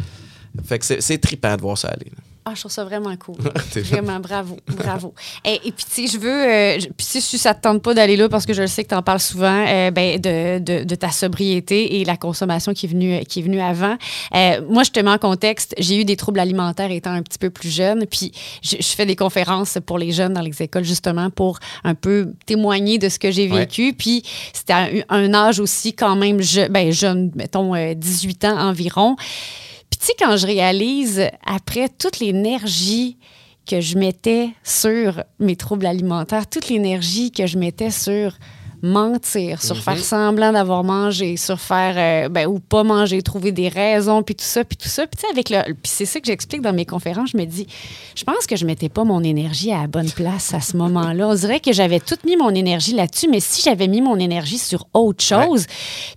fait que c'est, c'est trippant de voir ça aller. là. Ah, je trouve ça vraiment cool. Vraiment, bravo, bravo. Et, et puis, tu sais, je veux, euh, puis si, ça te tente pas d'aller là, parce que je le sais que tu en parles souvent, euh, ben, de, de, de ta sobriété et la consommation qui est venue, qui est venue avant. Euh, moi, je te mets en contexte, j'ai eu des troubles alimentaires étant un petit peu plus jeune, puis je, je fais des conférences pour les jeunes dans les écoles, justement, pour un peu témoigner de ce que j'ai Ouais. vécu. Puis c'était un, un âge aussi quand même je, ben, jeune, mettons euh, 18 ans environ. Tu sais, quand je réalise, après toute l'énergie que je mettais sur mes troubles alimentaires, toute l'énergie que je mettais sur mentir, sur faire semblant d'avoir mangé, sur faire euh, ben, ou pas manger, trouver des raisons, puis tout ça, puis tout ça. Puis tu sais, avec le, puis c'est ça que j'explique dans mes conférences. Je me dis, je pense que je mettais pas mon énergie à la bonne place à ce moment-là. On dirait que j'avais toute mis mon énergie là-dessus, mais si j'avais mis mon énergie sur autre chose,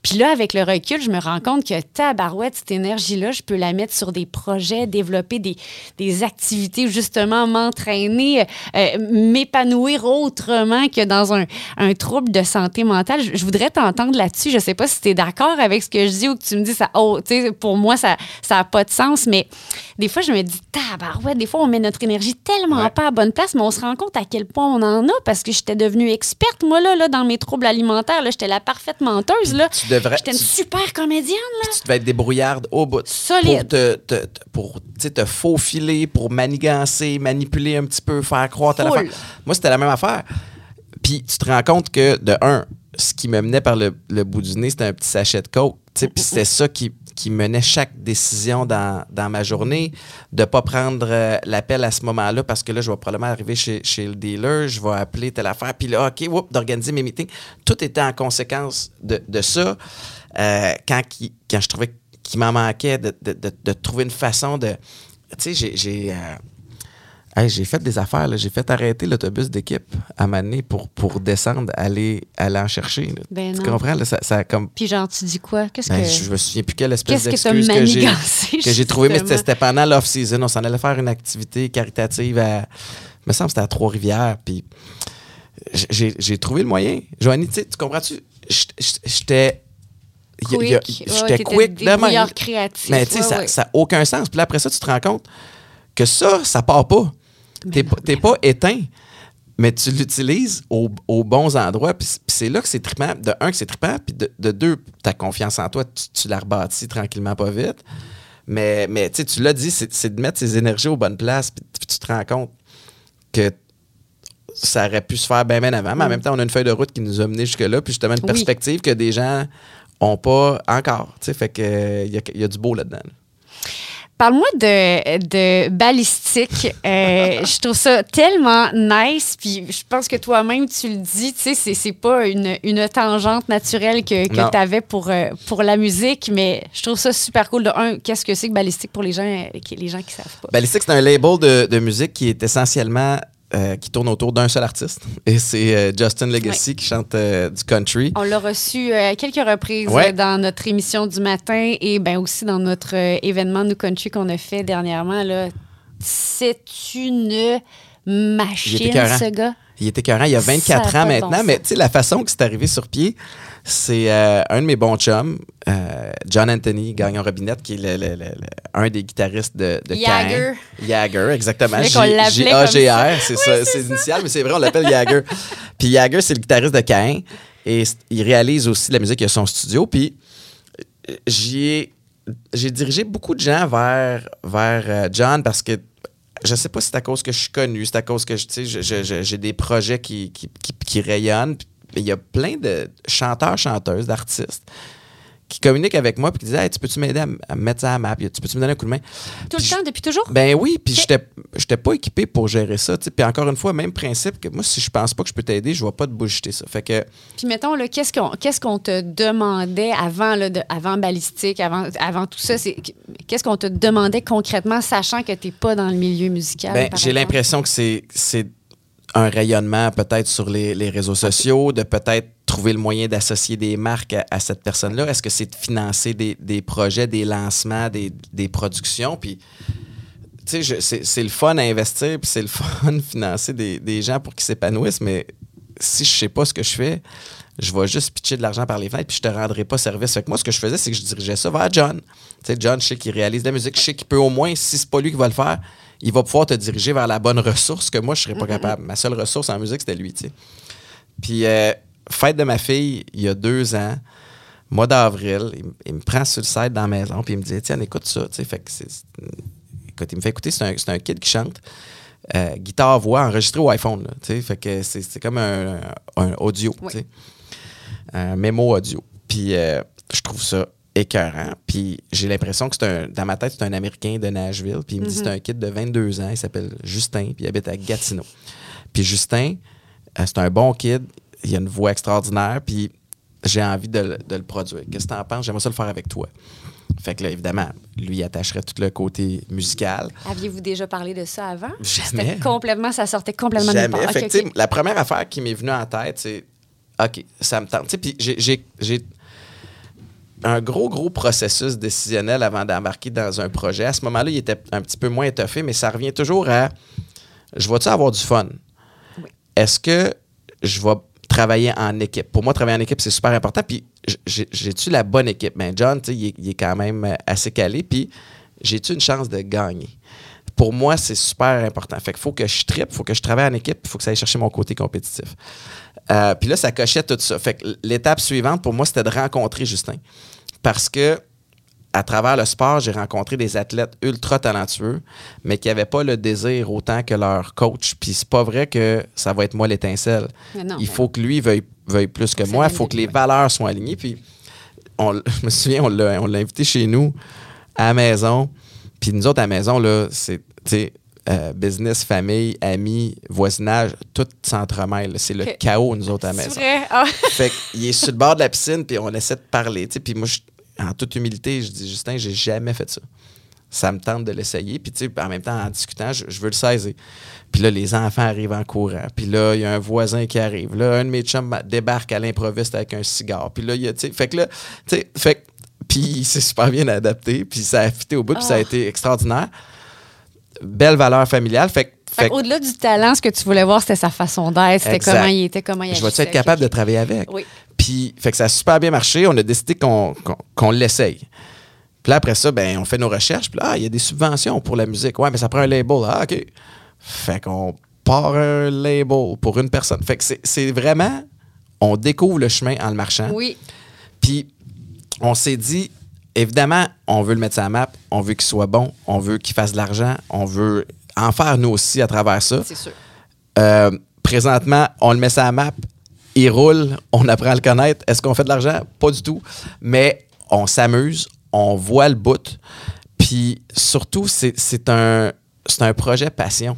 puis là, avec le recul, je me rends compte que tabarouette, cette énergie-là, je peux la mettre sur des projets, développer des, des activités, justement, m'entraîner, euh, m'épanouir autrement que dans un, un trouble de santé mentale. Je, je voudrais t'entendre là-dessus. Je sais pas si tu es d'accord avec ce que je dis ou que tu me dis, ça, oh, tu sais, pour moi, ça n'a pas de sens, mais des fois, je me dis, tabarouette, des fois, on met notre énergie tellement Ouais. pas à la bonne place, mais on se rend compte à quel point on en a parce que j'étais devenue experte, moi, là, là dans mes troubles alimentaires. là, J'étais la parfaite menteuse. Là. Tu devrais- J'étais une tu- super comédienne. Là. tu devais être débrouillarde au bout. Solide. Pour te, te, te- pour, te faufiler, pour manigancer, manipuler un petit peu, faire croire Full. affaire. Moi, c'était la même affaire. Puis tu te rends compte que, de un, ce qui me menait par le, le bout du nez, c'était un petit sachet de coke. Puis c'était ça qui, qui menait chaque décision dans, dans ma journée, de ne pas prendre euh, l'appel à ce moment-là parce que là, je vais probablement arriver chez, chez le dealer, je vais appeler telle affaire, puis là, OK, d'organiser mes meetings. Tout était en conséquence de, de ça. Euh, quand, qui- quand je trouvais qu'il m'en manquait de, de- de- de trouver une façon de. Tu sais, j'ai. J'ai, hey, j'ai fait des affaires, j'ai fait arrêter l'autobus d'équipe à Mané pour, pour descendre, aller, aller en chercher. Ben tu non. comprends? là, ça, comme Puis genre, tu dis quoi? Qu'est-ce ben, que... Je me souviens plus quelle espèce t'as d'excuse que j'ai que j'ai trouvé, mais c'était pendant l'off-season. On s'en allait faire une activité caritative à. me semble que c'était à Trois-Rivières. Puis j'ai trouvé le moyen. Joanie, tu comprends-tu? J'étais. a- Quick. J'étais Ouais, quick créatif. Mais tu sais, Ouais, ça ouais. n'a aucun sens. Puis là, après ça, tu te rends compte que ça, ça part pas. T'es pas, pas éteint, mais tu l'utilises aux, aux bons endroits. Puis c'est là que c'est trippant. De un, que c'est trippant. Puis de, de deux, ta confiance en toi, tu, tu la rebâtis tranquillement, pas vite. Mais, mais tu l'as dit, c'est de mettre ses énergies aux bonnes places. Puis, puis tu te rends compte que ça aurait pu se faire bien, bien avant. Mais en même temps, on a une feuille de route qui nous a menés jusque-là. Puis justement, une Oui. perspective que des gens ont pas encore. Tu sais, fait que il y, a- il y a du beau là-dedans. là. Parle-moi de, de balistique. Euh, je trouve ça tellement nice. Puis je pense que toi-même, tu le dis, tu sais, c'est, c'est pas une, une tangente naturelle que, que tu avais pour, euh, pour la musique, mais je trouve ça super cool. De un, qu'est-ce que c'est que balistique pour les gens, euh, qui- les gens qui savent pas? Ballistic, c'est un label de, de musique qui est essentiellement euh, qui tourne autour d'un seul artiste. Et c'est euh, Justin Legacy qui chante euh, du country. On l'a reçu à quelques reprises Ouais. dans notre émission du matin et ben aussi dans notre événement New Country qu'on a fait dernièrement. C'est une machine, ce gars? Il était écœurant, il y a 24 Ça a ans bon maintenant, mais tu sais, la façon que c'est arrivé sur pied, c'est euh, un de mes bons chums, euh, John Anthony, Gagnon Robinette, qui est le- le- le- un des guitaristes de, de Jagger. Jagger, exactement. J-A-G-R, c'est ça, c'est l'initial, mais c'est vrai, on l'appelle Jagger. Puis Jagger, c'est le guitariste de Cain, et il réalise aussi de la musique, il a son studio, puis euh, j'ai dirigé beaucoup de gens vers, vers John parce que je sais pas si c'est à cause que je suis connu, c'est à cause que j'ai des projets qui, qui, qui- rayonnent. Il y a plein de chanteurs, chanteuses, d'artistes qui communiquent avec moi et qui disent Hey, tu peux-tu m'aider à, mettre ça à la map? Tu peux-tu me donner un coup de main? Tout Puis le temps, depuis toujours? Ben oui, puis Ok. j'étais pas équipé pour gérer ça. Puis encore une fois, même principe que moi, si je pense pas que je peux t'aider, je vais pas te bullshiter ça. Fait que Puis mettons, là, qu'est-ce qu'on qu'est-ce qu'on te demandait avant, là, de- avant Balistique, avant, avant tout ça? c'est- Qu'est-ce qu'on te demandait concrètement, sachant que tu n'es pas dans le milieu musical? Ben, j'ai l'impression que c'est un rayonnement peut-être sur les, les réseaux sociaux, de peut-être trouver le moyen d'associer des marques à, à cette personne-là? Est-ce que c'est de financer des, des projets, des lancements, des, des productions? Puis, tu sais, c'est le fun à investir, puis c'est le fun de financer des, des gens pour qu'ils s'épanouissent, mais si je sais pas ce que je fais, je vais juste pitcher de l'argent par les fenêtres, puis je te rendrai pas service. Fait que moi, ce que je faisais, c'est que je dirigeais ça vers John. Tu sais, John, je sais qu'il réalise de la musique, je sais qu'il peut au moins, si c'est pas lui qui va le faire, il va pouvoir te diriger vers la bonne ressource que moi, je serais pas capable. Ma seule ressource en musique, c'était lui, tu sais. Puis, euh, fête de ma fille, il y a deux ans, mois d'avril, il, il me prend sur le site dans la maison, puis il me dit, tiens, écoute ça, tu sais. Fait que c'est. Écoute, il me fait écouter, c'est un, un kid qui chante. euh, guitare-voix enregistré au iPhone. Là, tu sais. fait que c'est, c'est comme un, un audio. Oui. tu sais. Un mémo audio. Puis euh, je trouve ça écœurant. Puis j'ai l'impression que c'est un. Dans ma tête, c'est un Américain de Nashville. Puis il me dit c'est un kid de 22 ans. Il s'appelle Justin. Puis il habite à Gatineau. Puis Justin, euh, c'est un bon kid. Il a une voix extraordinaire. Puis j'ai envie de, le- de le produire. Qu'est-ce que tu en penses? J'aimerais ça le faire avec toi. Fait que là, évidemment, lui attacherait tout le côté musical. Aviez-vous déjà parlé de ça avant? Jamais. Complètement, ça sortait complètement de Jamais. Fait Ok, que, tu sais, ok. La première affaire qui m'est venue en tête, c'est OK, ça me tente. Puis j'ai un gros, gros processus décisionnel avant d'embarquer dans un projet. À ce moment-là, il était un petit peu moins étoffé, mais ça revient toujours à je vais-tu avoir du fun? Est-ce que je vais travailler en équipe? Pour moi, travailler en équipe, c'est super important. Puis j'ai- j'ai-tu la bonne équipe? Ben, John, il, est- il est quand même euh, assez calé. Puis j'ai-tu une chance de gagner? Pour moi, c'est super important. Fait qu'il faut que je trippe, il faut que je travaille en équipe, il faut que ça aille chercher mon côté compétitif. Euh, puis là, ça cochait tout ça. Fait que l'étape suivante, pour moi, c'était de rencontrer Justin. Parce que à travers le sport, j'ai rencontré des athlètes ultra talentueux, mais qui n'avaient pas le désir autant que leur coach. Puis c'est pas vrai que ça va être moi l'étincelle. Non, Il faut que lui veuille, veuille plus que moi. Il faut que les valeurs soient alignées. Puis on je me souviens, on l'a on l'a invité chez nous à la maison. Puis nous autres, à la maison, là, c'est, euh, business, famille, amis, voisinage, tout s'entremêle. C'est le chaos, nous autres, à la C'est maison. vrai? Ah. Fait qu'il est sur le bord de la piscine, puis on essaie de parler. Puis moi, je- en toute humilité, je dis, Justin, j'ai jamais fait ça. Ça me tente de l'essayer. Puis, tu sais, en même temps, en discutant, je, je veux le saisir. Puis là, les enfants arrivent en courant. Puis là, il y a un voisin qui arrive. Là, un de mes chums débarque à l'improviste avec un cigare. Puis là, il y a, tu sais, fait que là, tu sais, fait puis il s'est super bien adapté. Puis ça a fité au bout, puis ça a Ah. été extraordinaire. Belle valeur familiale. Fait, que- Fait fait que Au-delà du talent, ce que tu voulais voir, c'était sa façon d'être, c'était comment il était, comment il je vais agissait. être capable de travailler avec? Oui. Puis, fait que ça a super bien marché. On a décidé qu'on l'essaye. Puis là, après ça, ben, on fait nos recherches. Puis là, ah, il y a des subventions pour la musique. Ouais, mais ça prend un label. Ah, OK. Fait qu'on part un label pour une personne. Fait que c'est- c'est vraiment, on découvre le chemin en le marchant. Oui. Puis, on s'est dit, évidemment, on veut le mettre sur la map, on veut qu'il soit bon, on veut qu'il fasse de l'argent, on veut en faire nous aussi à travers ça. C'est sûr. Euh, présentement, on le met sur la map, il roule, on apprend à le connaître. Est-ce qu'on fait de l'argent? Pas du tout. Mais on s'amuse, on voit le bout. Puis surtout, c'est un, c'est un projet passion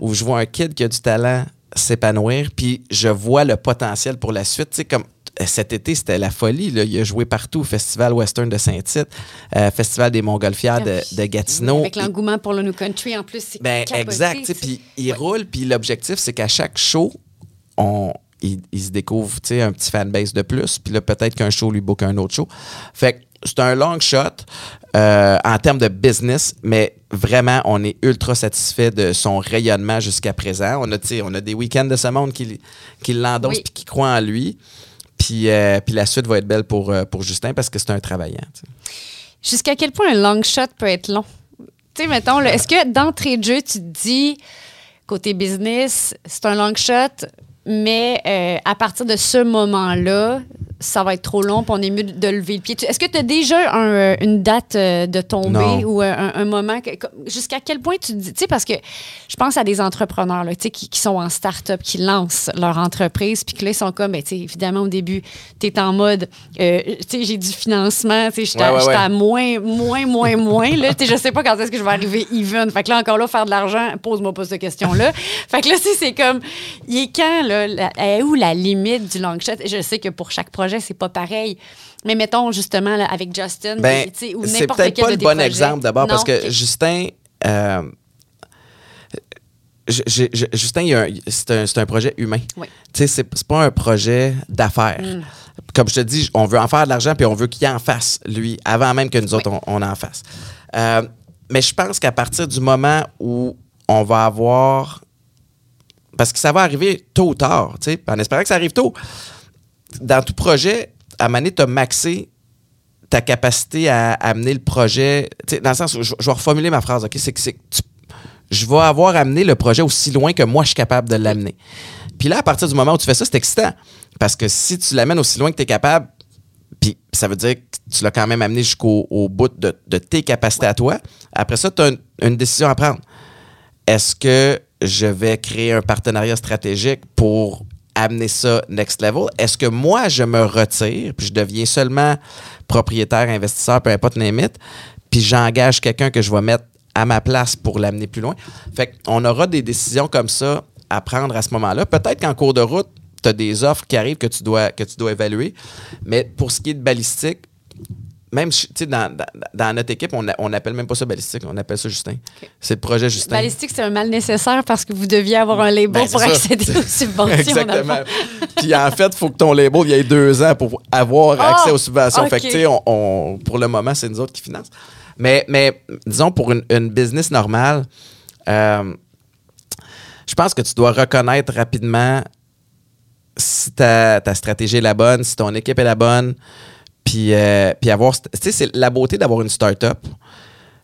où je vois un kid qui a du talent s'épanouir, puis je vois le potentiel pour la suite. Tu sais, comme euh, cet été, c'était la folie. là. Il a joué partout, Festival Western de Saint-Tite, euh, Festival des Montgolfières de, de Gatineau. Avec l'engouement pour le New Country, en plus, c'est Ben, capoté, exact. Puis il roule, puis l'objectif, c'est qu'à chaque show, on, il, il se découvre tu sais, un petit fanbase de plus. Puis là, peut-être qu'un show lui book un autre show. Fait que c'est un long shot euh, en termes de business, mais vraiment, on est ultra satisfait de son rayonnement jusqu'à présent. On a, tu sais, on a des week-ends de ce monde qui, qui l'endossent Oui. puis qui croient en lui. Puis, euh, puis la suite va être belle pour, euh, pour Justin parce que c'est un travaillant. Jusqu'à quel point un long shot peut être long? Tu sais, mettons, est-ce que d'entrée de jeu, tu te dis, côté business, c'est un long shot, mais euh, à partir de ce moment-là, ça va être trop long, puis on est mieux de lever le pied. Est-ce que tu as déjà un, euh, une date euh, de tombée ou un, un moment? que- Jusqu'à quel point tu te dis, tu sais, parce que je pense à des entrepreneurs là, qui, qui sont en start-up, qui lancent leur entreprise, puis que là, ils sont comme, ben, tu sais, évidemment, au début, tu es en mode, euh, tu sais, j'ai du financement, tu sais, j'étais Ouais, ouais, j'étais à ouais. moins, moins, moins, moins. Là, Tu sais, je sais pas quand est-ce que je vais arriver even. Fait que là, encore là, faire de l'argent, pose-moi pas cette question-là. fait que là, tu sais, c'est comme, il est quand, là, la- est où la limite du long shot? Je sais que pour chaque projet, c'est pas pareil. Mais mettons, justement, là, avec Justin, Ben, tu sais, ou c'est n'importe peut-être quel pas le bon projets. exemple d'abord parce que. Justin. euh, Justin, c'est un, projet humain. Oui. Tu sais, c'est pas un projet d'affaires. Mm. Comme je te dis, on veut en faire de l'argent puis on veut qu'il en fasse, lui, avant même que nous autres, on, on en fasse. Euh, mais je pense qu'à partir du moment où on va avoir. Parce que ça va arriver tôt ou tard, tu sais, en espérant que ça arrive tôt. dans tout projet, à Mané, tu as maxé ta capacité à, amener le projet. Dans le sens où je, vais reformuler ma phrase, OK? C'est que je vais avoir amené le projet aussi loin que moi je suis capable de l'amener. Puis là, à partir du moment où tu fais ça, c'est excitant. Parce que si tu l'amènes aussi loin que tu es capable, puis ça veut dire que tu l'as quand même amené jusqu'au au bout de, tes capacités à toi. Après ça, tu as une décision à prendre. Est-ce que je vais créer un partenariat stratégique pour amener ça next level? Est-ce que moi, je me retire, puis je deviens seulement propriétaire, investisseur, peu importe mythes, puis j'engage quelqu'un que je vais mettre à ma place pour l'amener plus loin? Fait qu'on aura des décisions comme ça à prendre à ce moment-là. Peut-être qu'en cours de route, tu as des offres qui arrivent que tu dois, que tu dois évaluer. Mais pour ce qui est de balistique, même dans, dans, dans notre équipe, on n'appelle même pas ça balistique, on appelle ça Justin. C'est le projet Justin. Balistique, c'est un mal nécessaire parce que vous deviez avoir un label Ben, pour ça. accéder aux subventions. Exactement. Puis en fait, il faut que ton label il y ait deux ans pour avoir Ah, accès aux subventions. Fait que, on, on- pour le moment, c'est nous autres qui financent. Mais, mais disons, pour une, une business normale, euh, je pense que tu dois reconnaître rapidement si ta, ta stratégie est la bonne, si ton équipe est la bonne, puis, euh, puis avoir... Tu sais, c'est la beauté d'avoir une start-up,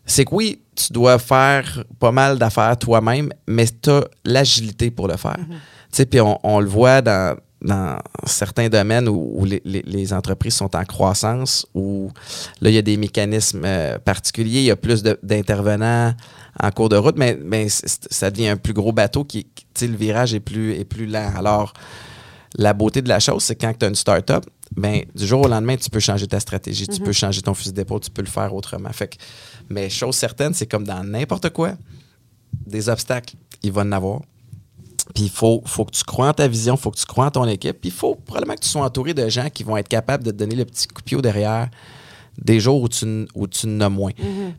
c'est que oui, tu dois faire pas mal d'affaires toi-même, mais tu as l'agilité pour le faire. Tu sais, puis on, on le voit dans, dans certains domaines où, où les, les- les entreprises sont en croissance, où là, il y a des mécanismes euh, particuliers, il y a plus d'intervenants en cours de route, mais, ça devient un plus gros bateau qui, qui- le virage est plus, est plus lent. Alors, la beauté de la chose, c'est quand tu as une start-up, ben, du jour au lendemain, tu peux changer ta stratégie, tu peux changer ton fusil d'épaule, tu peux le faire autrement. Fait que, mais chose certaine, c'est comme dans n'importe quoi, des obstacles, il va en avoir. Puis il faut, faut que tu crois en ta vision, il faut que tu crois en ton équipe. Puis il faut probablement que tu sois entouré de gens qui vont être capables de te donner le petit coup de pied au derrière des jours où tu, où tu n'as moins.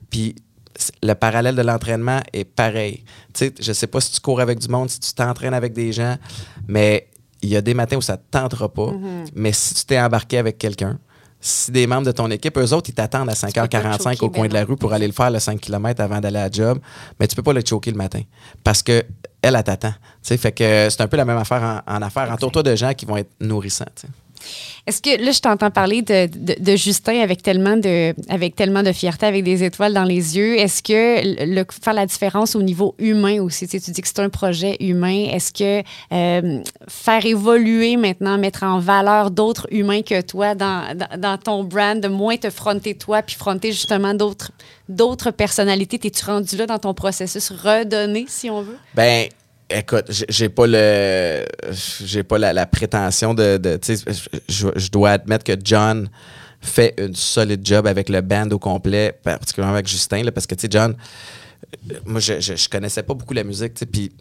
Puis c- le parallèle de l'entraînement est pareil. Tu sais, je sais pas si tu cours avec du monde, si tu t'entraînes avec des gens, mais il y a des matins où ça ne te tentera pas. Mais si tu t'es embarqué avec quelqu'un, si des membres de ton équipe, eux autres, ils t'attendent à peux pas te 5h45 choquer, au coin ben de la rue pour aller le faire le 5 km avant d'aller à la job, mais tu peux pas le choquer le matin parce que elle, elle t'attend. Fait que c'est un peu la même affaire en, en affaires. Entoure-toi de gens qui vont être nourrissants. Est-ce que là, je t'entends parler de, Justin avec tellement de, avec tellement de fierté, avec des étoiles dans les yeux. Est-ce que le, faire la différence au niveau humain aussi, tu, tu dis que c'est un projet humain, est-ce que euh, faire évoluer maintenant, mettre en valeur d'autres humains que toi dans, dans, dans ton brand, de moins te fronter toi, puis fronter justement d'autres d'autres personnalités, t'es-tu rendu là dans ton processus redonné, si on veut? Ben, écoute, j'ai- pas le, j'ai pas la, prétention de, je- je, dois admettre que John fait une solide job avec le band au complet, particulièrement avec Justin, parce que tu sais, John, moi, je, connaissais pas beaucoup la musique, puis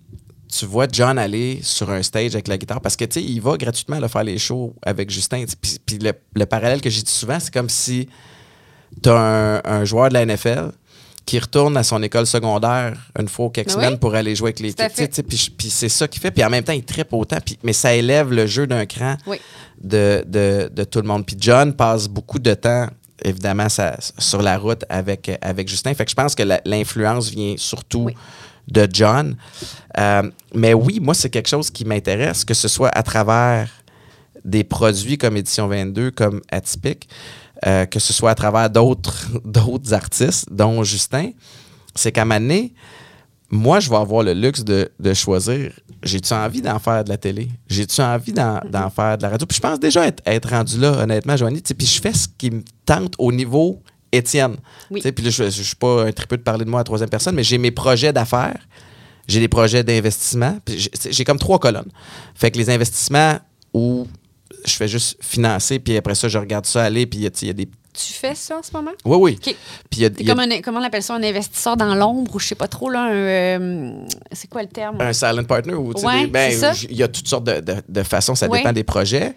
tu vois John aller sur un stage avec la guitare parce que tu sais, il va gratuitement là, faire les shows avec Justin. Puis, le, le parallèle que j'ai dit souvent, c'est comme si tu un joueur de la NFL qui retourne à son école secondaire une fois ou quelques Ah semaines pour aller jouer avec tu sais, Puis, c'est ça qu'il fait. Puis en même temps, il trippe autant. Mais ça élève le jeu d'un cran Oui. de, de- de tout le monde. Puis John passe beaucoup de temps, évidemment, ça- sur la route avec, avec Justin. Fait que je pense que l'influence vient surtout Oui. de John. Euh, mais oui, moi, c'est quelque chose qui m'intéresse, que ce soit à travers des produits comme Édition 22, comme Atypique, euh, que ce soit à travers d'autres d'autres artistes, dont Justin, c'est qu'à un moment donné, moi, je vais avoir le luxe de, de choisir, j'ai-tu envie d'en faire de la télé? J'ai-tu envie d'en d'en faire de la radio? Puis je pense déjà être, être rendu là, honnêtement, Joanie. Puis je fais ce qui me tente au niveau Étienne. Oui. Puis là, je ne suis pas un tripeux de parler de moi à la troisième personne, mais j'ai mes projets d'affaires, j'ai des projets d'investissement. puis J'ai j'ai comme trois colonnes. Fait que les investissements où je fais juste financer, puis après ça, je regarde ça aller, puis il y a- des... Tu fais ça en ce moment? Oui, oui. OK. Puis y a, y comme un, comment on appelle ça, un investisseur dans l'ombre ou je sais pas trop, là, un, euh, c'est quoi le terme? un silent partner ou tu Ouais, ben, il y a toutes sortes de, de- de façons, ça Ouais. dépend des projets.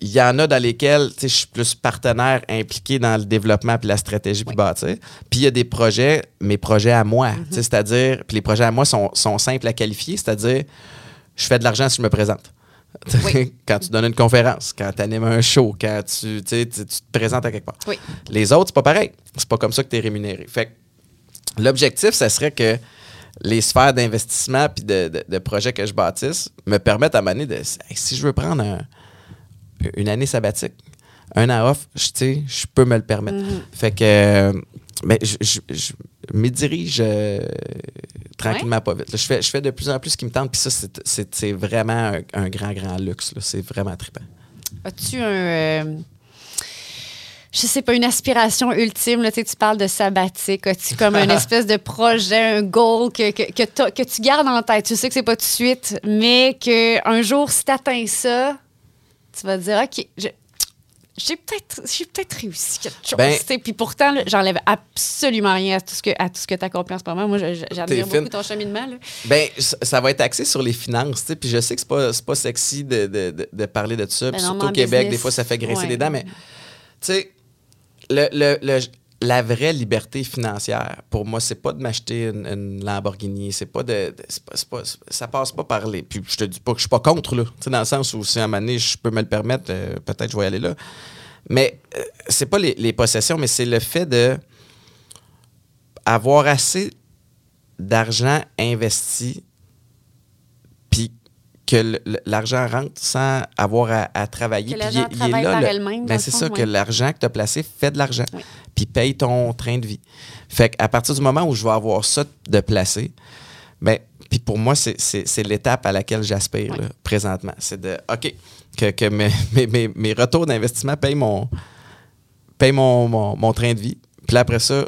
Il y en a dans lesquels tu sais, je suis plus partenaire impliqué dans le développement puis la stratégie puis bâtir. Puis il y a des projets, mes projets à moi, sais, c'est-à-dire, puis les projets à moi sont, sont simples à qualifier, c'est-à-dire, je fais de l'argent si je me présente. Oui. quand tu donnes une conférence, quand tu animes un show, quand tu, tu, tu- te présentes à quelque part. Oui. Les autres, c'est pas pareil. C'est pas comme ça que tu es rémunéré. Fait que l'objectif, ça serait que les sphères d'investissement puis de, de- de projets que je bâtisse me permettent à mener de. si je veux prendre un, une année sabbatique. Un an off, je je peux me le permettre. Mhm. Fait que, mais je, je, je me dirige euh, tranquillement pas vite. là. Je fais, je fais de plus en plus ce qui me tente, puis ça, c'est- vraiment un, un grand, grand luxe. C'est vraiment trippant. As-tu un. euh, je sais pas, une aspiration ultime, là, tu sais, tu parles de sabbatique. As-tu comme une espèce de projet, un goal que, que, que, tu gardes en tête? Tu sais que c'est pas tout de suite, mais qu'un jour, si tu atteins ça, tu vas te dire, OK, je- j'ai peut-être j'ai peut-être réussi quelque chose. Ben-. Puis pourtant, j'enlève absolument rien à tout ce que, à tout ce que tu accomplis en ce moment. Moi, j'admire beaucoup ton cheminement. Là. Ben, ça va être axé sur les finances. Puis je sais que c'est pas, pas sexy de, de, de, parler de ça. Ben surtout au Québec, business, des fois, ça fait graisser ouais. les dents. Mais, tu sais, le, le, le- la vraie liberté financière, pour moi, c'est pas de m'acheter une, une Lamborghini. C'est pas de. de- c'est pas, c'est pas- ça passe pas par les. Puis je te dis pas que je suis pas contre, là. Dans le sens où si à un moment donné, je peux me le permettre, euh, peut-être je vais y aller là. Mais euh, c'est pas les, les possessions, mais c'est le fait de avoir assez d'argent investi puis que le- l'argent rentre sans avoir à, à travailler. Que puis il est- il est travaille là, par le- elle-même, ben, c'est fond, ça, que l'argent que tu as placé fait de l'argent. Oui. Puis paye ton train de vie. Fait qu'à partir du moment où je vais avoir ça de placé, ben, puis pour moi, c'est- l'étape à laquelle j'aspire Ouais. présentement. C'est de, OK, que, que mes, mes- retours d'investissement payent mon, paye mon, mon, mon train de vie. Puis après ça,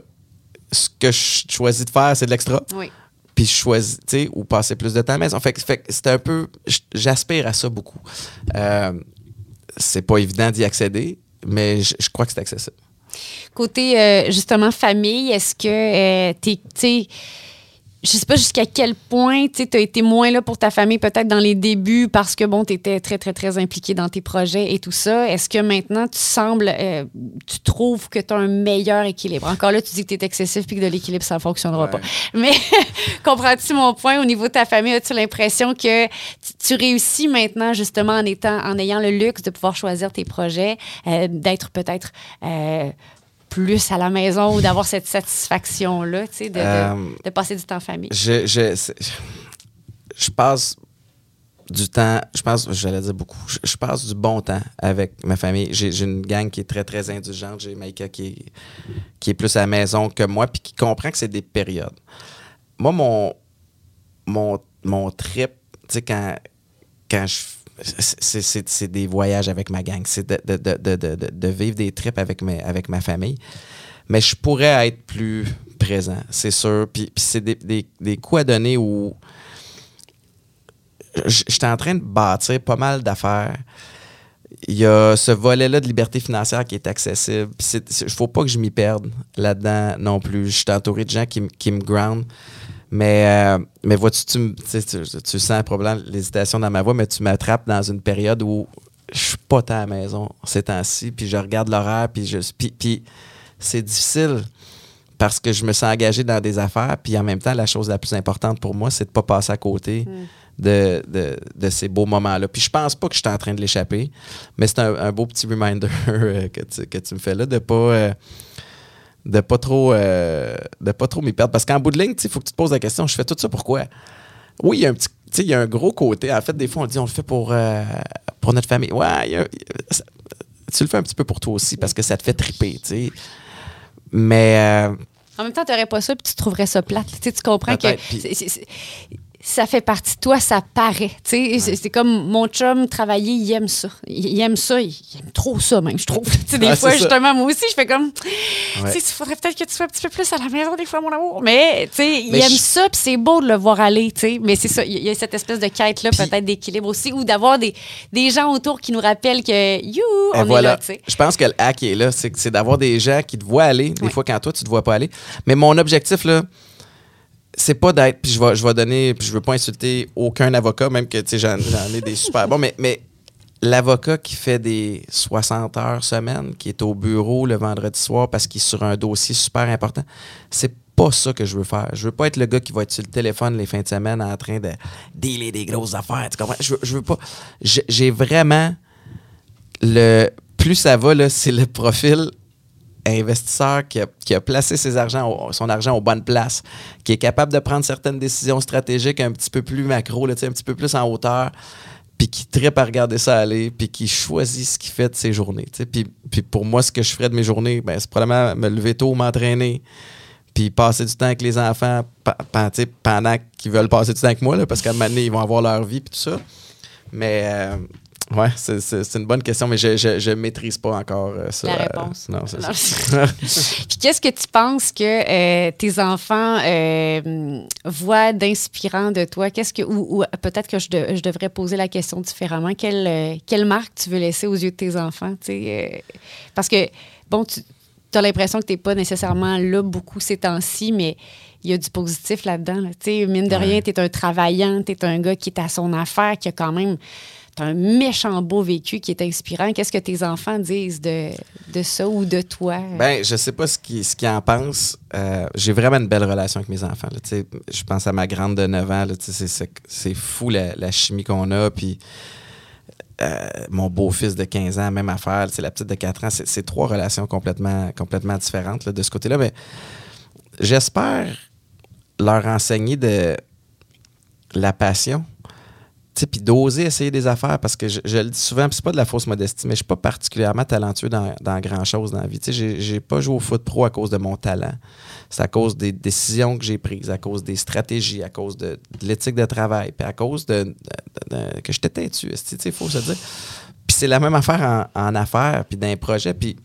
ce que je choisis de faire, c'est de l'extra. Oui. Puis je choisis, tu sais, ou passer plus de temps à la maison. Fait c'est un peu, j'aspire à ça beaucoup. Euh, c'est pas évident d'y accéder, mais je crois que c'est accessible. Côté, euh, justement, famille, est-ce que euh, tu sais, je sais pas jusqu'à quel point tu as été moins là pour ta famille, peut-être dans les débuts, parce que, bon, tu étais très, très, très impliqué dans tes projets et tout ça. Est-ce que maintenant, tu sembles, euh, tu trouves que tu as un meilleur équilibre? Encore là, tu dis que tu es excessif puis que de l'équilibre, ça ne fonctionnera Ouais. pas. Mais comprends-tu mon point? Au niveau de ta famille? As-tu l'impression que tu, tu réussis maintenant, justement, en, étant, en ayant le luxe de pouvoir choisir tes projets, euh, d'être peut-être euh, plus à la maison ou d'avoir cette satisfaction-là, tu sais, de, Euh, de passer du temps en famille? Je, je, je passe du temps, je pense, j'allais dire beaucoup, je, je passe du bon temps avec ma famille. J'ai j'ai une gang qui est très, très indulgente. J'ai Maïka qui est, qui est plus à la maison que moi, puis qui comprend que c'est des périodes. Moi, mon, mon, mon trip, tu sais, quand, quand je. C'est- des voyages avec ma gang. C'est de, de, de, de, vivre des trips avec, mes, avec ma famille. Mais je pourrais être plus présent, c'est sûr. Puis, puis c'est des, des, des coups à donner où j'étais en train de bâtir pas mal d'affaires. Il y a ce volet-là de liberté financière qui est accessible. Il ne faut pas que je m'y perde là-dedans non plus. Je suis entouré de gens qui, qui me ground. Mais, euh, mais vois-tu, tu, me- tu, tu, tu sens probablement l'hésitation dans ma voix, mais tu m'attrapes dans une période où je suis pas tant à la maison ces temps-ci, puis je regarde l'horaire, puis, je, puis, puis c'est difficile parce que je me sens engagé dans des affaires, puis en même temps, la chose la plus importante pour moi, c'est de pas passer à côté de, de, de ces beaux moments-là. Puis je pense pas que je suis en train de l'échapper, mais c'est un, un beau petit reminder euh, que, tu, que tu me fais là, de pas... euh, de pas trop euh, de pas trop m'y perdre. Parce qu'en bout de ligne il faut que tu te poses la question je fais tout ça pourquoi oui il y a un petit il y a un gros côté. En fait des fois on dit on le fait pour euh, pour notre famille. Ouais il y a- ça- tu le fais un petit peu pour toi aussi parce que ça te fait triper tu sais. Mais euh, En même temps, tu n'aurais pas ça, puis tu trouverais ça plate. Tu, comprends que ça fait partie de toi, ça paraît. C'est comme mon chum travailler, il aime ça. Il, aime ça, il, aime trop ça même, je trouve. Des fois, ça. justement, moi aussi, je fais comme, Ouais. tu sais, il faudrait peut-être que tu sois un petit peu plus à la maison des fois, mon amour. Mais, tu sais, il Mais aime je- ça, puis c'est beau de le voir aller, tu sais. Mais c'est ça, il y a cette espèce de quête-là, peut-être d'équilibre aussi, ou d'avoir des, des gens autour qui nous rappellent que, you, Et on voilà. est là, tu sais. Je pense que le hack est là, c'est d'avoir des gens qui te voient aller, des fois quand toi tu te vois pas aller. Mais mon objectif là, c'est pas d'être, puis je vais, je vais donner, puis je veux pas insulter aucun avocat, même que j'en ai des super bons, mais, mais l'avocat qui fait des 60 heures semaine, qui est au bureau le vendredi soir parce qu'il est sur un dossier super important, c'est pas ça que je veux faire. Je veux pas être le gars qui va être sur le téléphone les fins de semaine en train de dealer des grosses affaires. Tu comprends? Je veux, je veux pas. J'ai vraiment le plus ça va, c'est le profil investisseur qui a, placé son argent aux bonnes places, qui est capable de prendre certaines décisions stratégiques un petit peu plus macro, un petit peu plus en hauteur, puis qui trippe à regarder ça aller, puis qui choisit ce qu'il fait de ses journées. Puis, pour moi, ce que je ferais de mes journées, ben, c'est probablement me lever tôt, m'entraîner, puis passer du temps avec les enfants pendant qu'ils veulent passer du temps avec moi, parce qu'à un moment donné, ils vont avoir leur vie, puis tout ça. Mais, euh, ouais, c'est, une bonne question, mais je, je, je maîtrise pas encore euh, ça. La Euh, réponse. non, c'est Non, ça. Puis qu'est-ce que tu penses que euh, tes enfants euh, voient d'inspirant de toi? Qu'est-ce que ou, ou peut-être que je, de- je devrais poser la question différemment. Quelle, euh, quelle marque tu veux laisser aux yeux de tes enfants? euh, parce que bon, tu as l'impression que tu n'es pas nécessairement là beaucoup ces temps-ci, mais il y a du positif là-dedans. là. Mine de rien, tu es un travaillant, tu es un gars qui est à son affaire, qui a quand même un méchant beau vécu qui est inspirant. Qu'est-ce que tes enfants disent de, de ça ou de toi? Ben, je sais pas ce qu'ils en pensent. Euh, J'ai vraiment une belle relation avec mes enfants. Je pense à ma grande de 9 ans. C'est fou la, la chimie qu'on a. Puis euh, mon beau-fils de 15 ans, même affaire. C'est la petite de 4 ans. C'est trois relations complètement, complètement différentes de ce côté-là. Mais j'espère leur enseigner de la passion. Tu sais, Puis d'oser essayer des affaires parce que je, le dis souvent, c'est pas de la fausse modestie, mais je suis pas particulièrement talentueux dans, dans grand-chose dans la vie. Tu sais, J'ai pas joué au foot pro à cause de mon talent. C'est à cause des décisions que j'ai prises, à cause des stratégies, à cause de, l'éthique de travail, puis à cause de, de- de- que j'étais têtu. Il faut se dire. Puis c'est la même affaire en, en affaires, puis dans les projets. Puis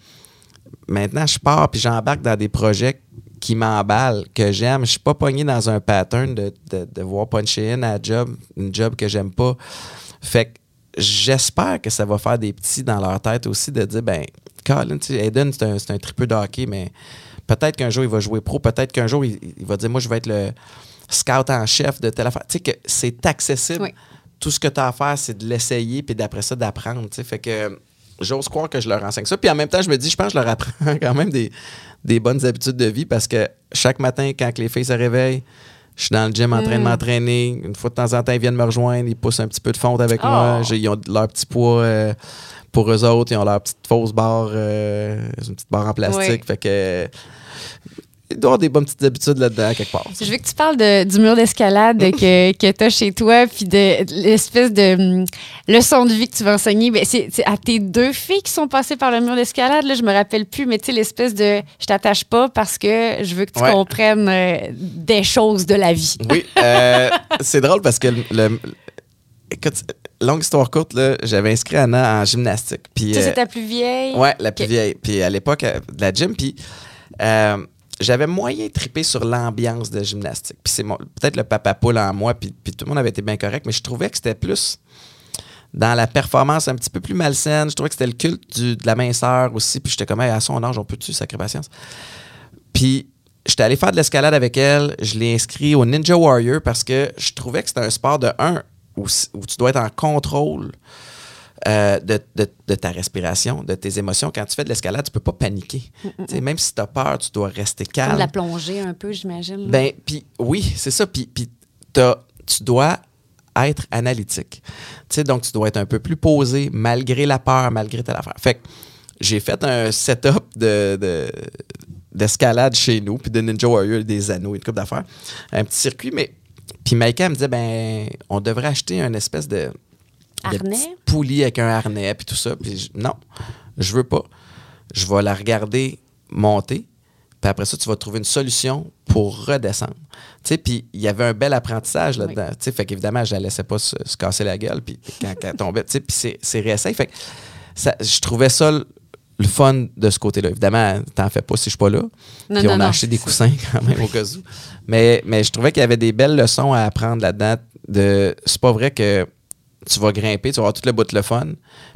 maintenant, je pars, puis j'embarque dans des projets qui m'emballent, que j'aime. Je suis pas pogné dans un pattern de, de, de voir puncher in à job, une job que j'aime pas. Fait que j'espère que ça va faire des petits dans leur tête aussi de dire, ben, Colin, tu sais, Aiden, c'est un, un tripeux de hockey, mais peut-être qu'un jour, il va jouer pro. Peut-être qu'un jour, il, il va dire, moi, je vais être le scout en chef de telle affaire. Tu sais, que c'est accessible. Oui. Tout ce que tu as à faire, c'est de l'essayer, puis d'après ça, d'apprendre. Fait que j'ose croire que je leur enseigne ça. Puis en même temps, je me dis, je pense que je leur apprends quand même des, des bonnes habitudes de vie parce que chaque matin, quand les filles se réveillent, je suis dans le gym en train de m'entraîner. Une fois de temps en temps, ils viennent me rejoindre, ils poussent un petit peu de fonte avec Oh. moi. J'ai- Ils ont leur petit poids euh, pour eux autres. Ils ont leur petite fausse barre, euh, une petite barre en plastique. Oui. Fait que. Il doit avoir des bonnes petites habitudes là-dedans, quelque part. Je veux que tu parles de- du mur d'escalade que, que tu as chez toi, puis de, de l'espèce de hum, leçon de vie que tu vas enseigner. Ben, c'est c'est à tes deux filles qui sont passées par le mur d'escalade, là, je me rappelle plus, mais tu sais, l'espèce de je t'attache pas parce que je veux que tu Ouais. comprennes euh, des choses de la vie. Oui, euh, c'est drôle parce que le, le- écoute, longue histoire courte, là, j'avais inscrit Anna en gymnastique. Puis, Ça, euh, c'est ta plus vieille? Ouais, la plus Ok. vieille. Puis à l'époque euh, de la gym, puis euh, j'avais moyen trippé sur l'ambiance de gymnastique. Puis c'est peut-être le papa poule en moi, puis, tout le monde avait été bien correct, mais je trouvais que c'était plus dans la performance un petit peu plus malsaine. Je trouvais que c'était le culte de la minceur aussi. Puis j'étais comme, Hey, à son âge, on peut-tu, sacré patience? Puis j'étais allé faire de l'escalade avec elle. Je l'ai inscrit au Ninja Warrior parce que je trouvais que c'était un sport de un où, où tu dois être en contrôle euh, de, de- de ta respiration, de tes émotions. Quand tu fais de l'escalade, tu peux pas paniquer. Tu sais, Même si tu as peur, tu dois rester Comme calme. de la plongée un peu, j'imagine. Ben, puis oui, c'est ça. Puis, tu dois être analytique. Donc, tu dois être un peu plus posé malgré la peur, malgré telle affaire. Fait que j'ai fait un setup de, de- d'escalade chez nous, puis de Ninja Warrior, des anneaux et une coupe d'affaires. Un petit circuit, mais... Puis Maïka me disait, ben, on devrait acheter une espèce de... Harnais? petite poulie avec un harnais, puis tout ça. Puis je- non, je veux pas. Je vais la regarder monter, puis après ça, tu vas trouver une solution pour redescendre. Tu sais, puis il y avait un bel apprentissage là-dedans. Tu sais, fait qu'évidemment, je la laissais pas se, se casser la gueule, puis quand, quand elle tombait, tu sais, puis c'est, réessayé. Fait que ça, je trouvais ça le, fun de ce côté-là. Évidemment, t'en fais pas si je suis pas là. Non, puis non, on non. a acheté des coussins quand même au cas où. Mais, mais je trouvais qu'il y avait des belles leçons à apprendre là-dedans. De, c'est pas vrai que tu vas grimper, tu vas avoir tout le bout de le fun,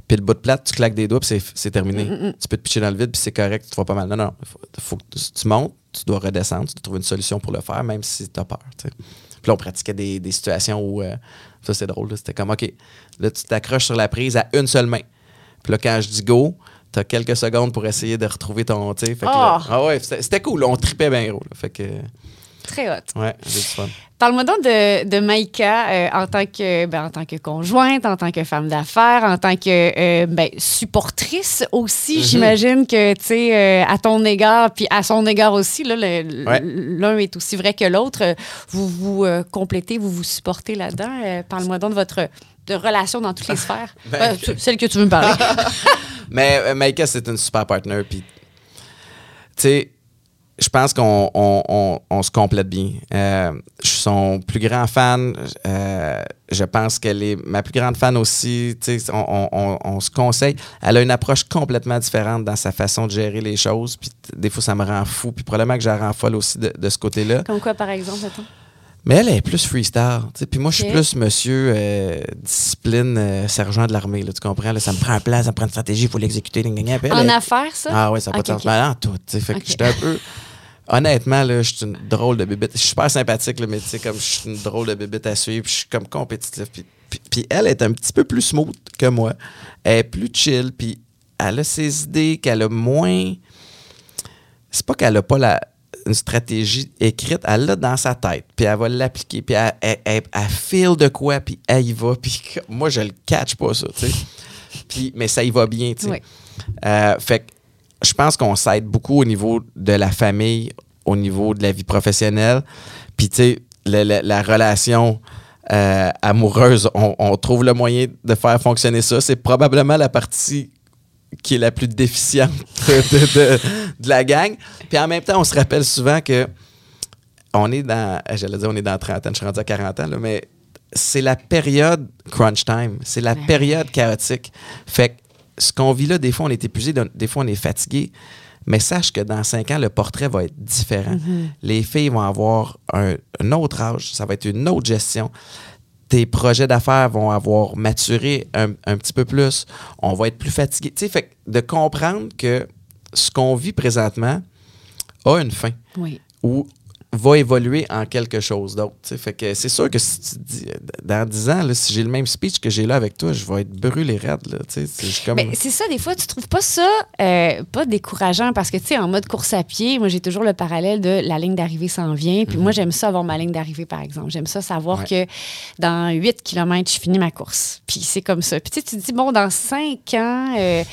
puis le bout de plate, tu claques des doigts, puis c'est, terminé. Tu peux te pitcher dans le vide, puis c'est correct, tu vas pas mal. Non, non, faut, faut que tu- montes, tu dois redescendre, tu dois trouver une solution pour le faire, même si tu as peur. Puis là, on pratiquait des, des situations où, euh, ça c'est drôle, c'était comme, OK, là, tu t'accroches sur la prise à une seule main. Puis là, quand je dis go, tu as quelques secondes pour essayer de retrouver ton. Fait que là- Oh! ah ouais, c'était, c'était cool, on tripait bien gros. là. fait que, Très hot. ouais, j'ai du fun. Parle-moi donc de, de Maïka euh, en, tant que, ben, en tant que conjointe, en tant que femme d'affaires, en tant que euh, ben, supportrice aussi. Mhm. J'imagine que, tu sais, euh, à ton égard, puis à son égard aussi, Ouais. l'un est aussi vrai que l'autre. Vous vous complétez, vous vous supportez là-dedans. Parle-moi donc de votre de relations dans toutes les sphères. Ben- celle que tu veux me parler. Mais Maïka, c'est une super partner. Puis, tu sais, je pense qu'on on, on- on se complète bien. Euh, je suis son plus grand fan. Euh, je pense qu'elle est ma plus grande fan aussi. On, se conseille. Elle a une approche complètement différente dans sa façon de gérer les choses. Puis, des fois, ça me rend fou. Puis, probablement que je la rends folle aussi de, de ce côté-là. Comme quoi, par exemple, mettons? Mais elle est plus freestyle. Puis moi, je suis plus monsieur euh, discipline, euh, sergent de l'armée. là, Tu comprends? Là, ça me prend un plan, ça me prend une stratégie, il faut l'exécuter. En affaires, ça? Ah oui, ça n'a pas Ok, de sens. ok. Mais en tout. Fait que j'étais un peu. Honnêtement, là, je suis une drôle de bébête. Je suis super sympathique, là, mais tu sais, comme je suis une drôle de bébête à suivre, puis je suis comme compétitif. Puis, puis- puis elle est un petit peu plus smooth que moi. Elle est plus chill, puis elle a ses idées qu'elle a moins. C'est pas qu'elle a pas la, une stratégie écrite, elle l'a dans sa tête, puis elle va l'appliquer, puis elle, elle, elle- elle feel de quoi, puis elle y va, puis moi, je le catch pas, ça, tu sais. Puis, mais ça y va bien, tu sais. Oui. Euh, fait que je pense qu'on s'aide beaucoup au niveau de la famille, au niveau de la vie professionnelle. Puis, tu sais, la, la- la relation euh, amoureuse, on, on trouve le moyen de faire fonctionner ça. C'est probablement la partie qui est la plus déficiente de, de- la gang. Puis en même temps, on se rappelle souvent que on est dans, j'allais dire on est dans 30 ans, je suis rendu à 40 ans, là, mais c'est la période crunch time, c'est la période chaotique. Fait que ce qu'on vit là, des fois on est épuisé, des fois on est fatigué, mais sache que dans 5 ans, le portrait va être différent. Les filles vont avoir un, un autre âge, ça va être une autre gestion. Tes projets d'affaires vont avoir maturé un, un petit peu plus. On va être plus fatigué. Tu sais, fait de comprendre que ce qu'on vit présentement a une fin Oui. ou va évoluer en quelque chose d'autre. Fait que c'est sûr que si tu dis, dans 10 ans, là, si j'ai le même speech que j'ai là avec toi, je vais être brûlé raide. C'est comme... Ben, c'est ça, des fois, tu trouves pas ça euh, pas décourageant parce que, tu sais, en mode course à pied, moi, j'ai toujours le parallèle de la ligne d'arrivée s'en vient. Puis moi, j'aime ça avoir ma ligne d'arrivée, par exemple. J'aime ça savoir Ouais. que dans 8 km, je finis ma course. Puis c'est comme ça. Puis tu te dis, bon, dans 5 ans, euh,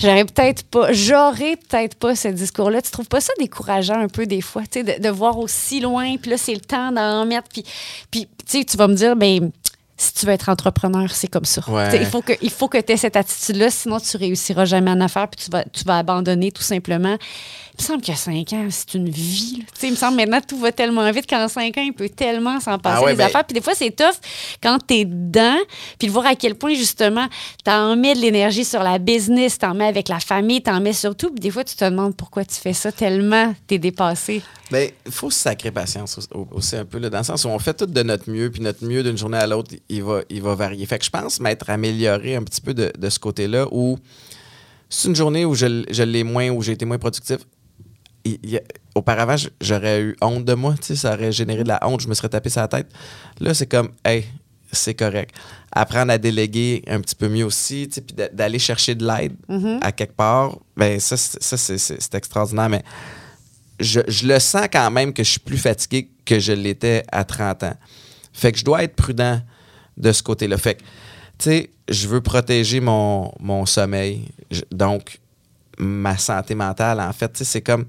j'aurais peut-être pas, j'aurais peut-être pas ce discours-là. Tu trouves pas ça décourageant un peu des fois, tu sais, de, de voir aussi loin, puis là, c'est le temps d'en mettre. Puis, puis tu sais, tu vas me dire, ben si tu veux être entrepreneur, c'est comme ça. Ouais. Tu sais, Il faut que, il faut que tu aies cette attitude-là, sinon tu réussiras jamais en affaires, puis tu vas, tu vas abandonner tout simplement. Il me semble que 5 ans, c'est une vie. là. Tu sais, Il me semble maintenant tout va tellement vite qu'en 5 ans, il peut tellement s'en passer Ah ouais, des ben- affaires. Puis des fois, c'est tough quand tu es dedans, puis de voir à quel point, justement, tu en mets de l'énergie sur la business, tu en mets avec la famille, tu en mets surtout. Puis des fois, tu te demandes pourquoi tu fais ça tellement tu es dépassé. Ben, il faut se sacrer patience aussi- un peu, là, dans le sens où on fait tout de notre mieux, puis notre mieux d'une journée à l'autre, il va, il va varier. Fait que je pense m'être amélioré un petit peu de, de ce côté-là, où c'est une journée où je, je l'ai moins, où j'ai été moins productif. Il- a- auparavant, j'aurais eu honte de moi, tu sais, ça aurait généré de la honte, je me serais tapé sur la tête. Là, c'est comme, hey, c'est correct. Apprendre à déléguer un petit peu mieux aussi, tu sais, puis d'a- d'aller chercher de l'aide à quelque part, ben ça, c'est- ça extraordinaire, mais je, je le sens quand même que je suis plus fatigué que je l'étais à 30 ans. Fait que je dois être prudent de ce côté-là. Fait que, tu sais, je veux protéger mon, mon sommeil. Je- donc, ma santé mentale, en fait, tu sais, c'est comme...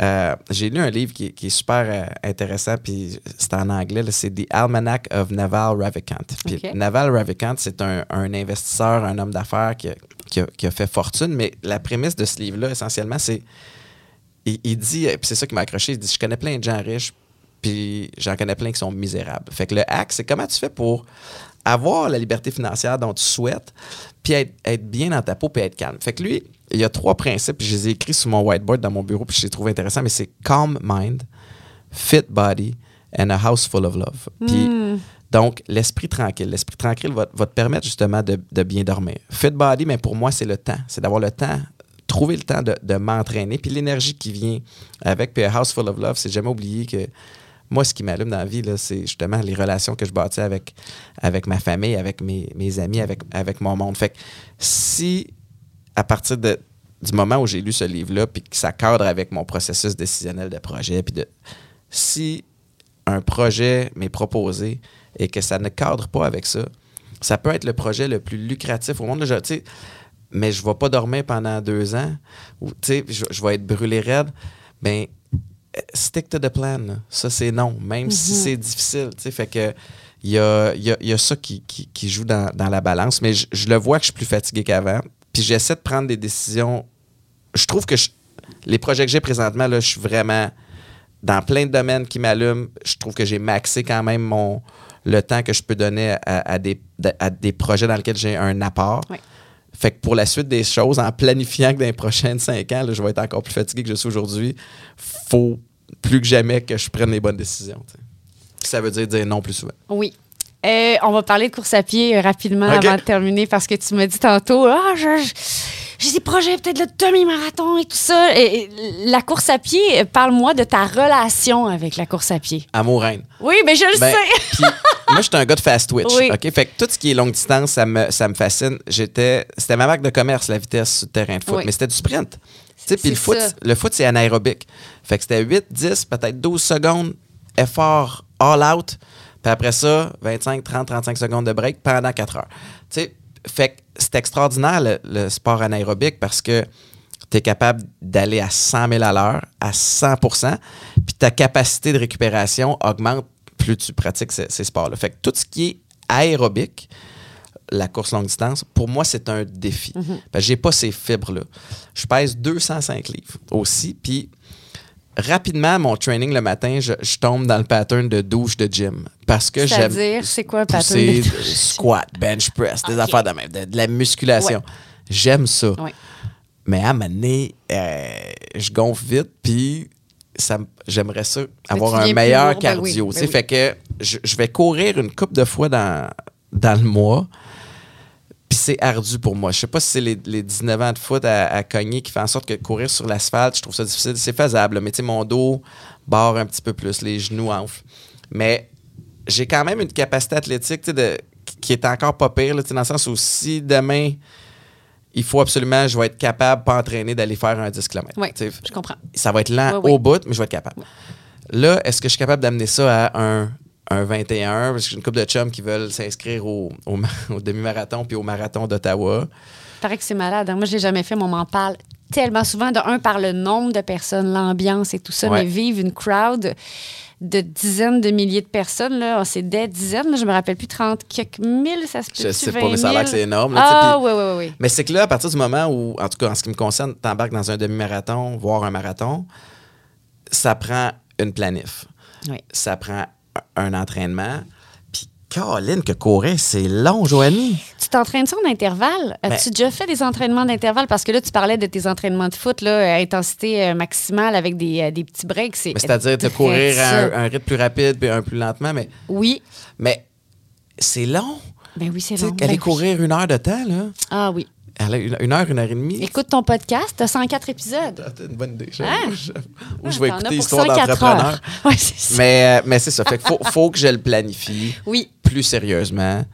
euh, J'ai lu un livre qui, est- qui est super euh, intéressant, puis c'est en anglais, là, c'est The Almanac of Naval Ravikant. Puis. Naval Ravikant, c'est un, un investisseur, un homme d'affaires qui a, qui a- qui a fait fortune, mais la prémisse de ce livre-là, essentiellement, c'est il, il dit, puis c'est ça qui m'a accroché, il dit Je connais plein de gens riches, puis j'en connais plein qui sont misérables. Fait que le hack, c'est comment tu fais pour avoir la liberté financière dont tu souhaites, puis être, être bien dans ta peau, puis être calme. Fait que lui, il y a trois principes, je les ai écrits sur mon whiteboard dans mon bureau, puis je les trouve intéressants, mais c'est calm mind, fit body, and a house full of love. Puis, donc, l'esprit tranquille. L'esprit tranquille va, va te permettre justement de, de bien dormir. Fit body, mais pour moi, c'est le temps. C'est d'avoir le temps, trouver le temps de, de m'entraîner, puis l'énergie qui vient avec. Puis a house full of love, c'est jamais oublier que moi, ce qui m'allume dans la vie, c'est justement les relations que je bâtis avec, avec ma famille, avec mes, mes amis, avec, avec mon monde. Fait que si, à partir de, du moment où j'ai lu ce livre-là, puis que ça cadre avec mon processus décisionnel de projet, puis de si un projet m'est proposé et que ça ne cadre pas avec ça, ça peut être le projet le plus lucratif au monde. Là, je- mais je ne vais pas dormir pendant deux ans, ou je, je vais être brûlé raide. Ben, stick to the plan. là. Ça, c'est non, même si c'est difficile. Fait que il y a, y a- y a ça qui, qui- qui joue dans, dans la balance, mais je, je le vois que je suis plus fatigué qu'avant. Puis j'essaie de prendre des décisions. Je trouve que je- les projets que j'ai présentement, là, je suis vraiment dans plein de domaines qui m'allument. Je trouve que j'ai maxé quand même mon, le temps que je peux donner à, à des, à des projets dans lesquels j'ai un apport. Oui. Fait que pour la suite des choses, en planifiant que dans les prochaines cinq ans, là, je vais être encore plus fatigué que je suis aujourd'hui, faut plus que jamais que je prenne les bonnes décisions. Ça veut dire dire non plus souvent. Oui. Euh, on va parler de course à pied euh, rapidement avant de terminer parce que tu m'as dit tantôt, ah, j'ai des projets peut-être de demi-marathon et tout ça. Et, et la course à pied, parle-moi de ta relation avec la course à pied. Amour reine. Oui, mais je le Ben, sais. moi, je suis un gars de fast twitch. Oui. OK? Fait que tout ce qui est longue distance, ça me, ça me fascine. J'étais, c'était ma marque de commerce, la vitesse sur le terrain de foot, Oui. mais c'était du sprint. Puis le foot, le foot, c'est anaérobique. Fait que c'était 8, 10, peut-être 12 secondes, effort all out. Puis après ça, 25, 30, 35 secondes de break pendant 4 heures. Tu sais, fait que c'est extraordinaire le, le sport anaérobique parce que tu es capable d'aller à 100 000 à l'heure, à 100% puis ta capacité de récupération augmente plus tu pratiques ces, ces sports-là. Fait que tout ce qui est aérobique, la course longue distance, pour moi, c'est un défi. Parce que j'ai pas ces fibres-là. Je pèse 205 livres aussi, puis rapidement, mon training le matin, je, je tombe dans le pattern de douche de gym. Parce que j'aime C'est-à-dire, c'est quoi un pattern de douche? squat, bench press, des affaires de même, de, de la musculation. J'aime ça. Oui. Mais à un moment donné, euh, je gonfle vite, puis j'aimerais ça avoir un meilleur lourd, ben oui, cardio. ben oui. Fait que je, je vais courir une couple de fois dans, dans le mois. Puis c'est ardu pour moi. Je sais pas si c'est les, les 19 ans de foot à, à cogner qui fait en sorte que courir sur l'asphalte, je trouve ça difficile. C'est faisable, mais tu sais, mon dos barre un petit peu plus, les genoux enflent. Mais j'ai quand même une capacité athlétique de, qui est encore pas pire, là, dans le sens où si demain, il faut absolument, je vais être capable, pas entraîné, d'aller faire un 10 km. Oui, je comprends. Ça va être lent au bout, mais je vais être capable. Là, est-ce que je suis capable d'amener ça à un, un 21? Parce que j'ai une couple de chums qui veulent s'inscrire au, au ma- au demi-marathon puis au marathon d'Ottawa. Paraît que c'est malade. hein. Moi, je l'ai jamais fait, mais on m'en parle tellement souvent. De un, par le nombre de personnes, l'ambiance et tout ça, Ouais. mais vivre une crowd de dizaines de milliers de personnes, là, c'est des dizaines, là, je me rappelle plus, 30 quelques mille, ça se peut Je sais pas, mais ça a l'air que c'est énorme. là, Ah, oui, oui, oui. Mais c'est que là, à partir du moment où, en tout cas, en ce qui me concerne, tu embarques dans un demi-marathon, voire un marathon, ça prend une planif. Oui. Ça prend un entraînement. Puis, Caroline, que courir, c'est long, Joanie. Tu t'entraînes ça en intervalle? As-tu déjà fait des entraînements d'intervalle? Parce que là, tu parlais de tes entraînements de foot, là, à intensité euh, maximale avec des, euh, des petits breaks. C'est-à-dire de courir à un, un rythme plus rapide puis un plus lentement, mais, Oui. mais c'est long. Ben oui, c'est long. aller Ben oui. courir une heure de temps, là. Ah oui. Une, une heure, une heure et demie. Écoute ton podcast, t'as 104 épisodes. Ah, t'as une bonne idée. Hein? Je- Ou je vais écouter Histoire 104 d'entrepreneur. Ouais. Mais, euh, mais c'est ça. Fait qu'il faut, faut que je le planifie Oui. plus sérieusement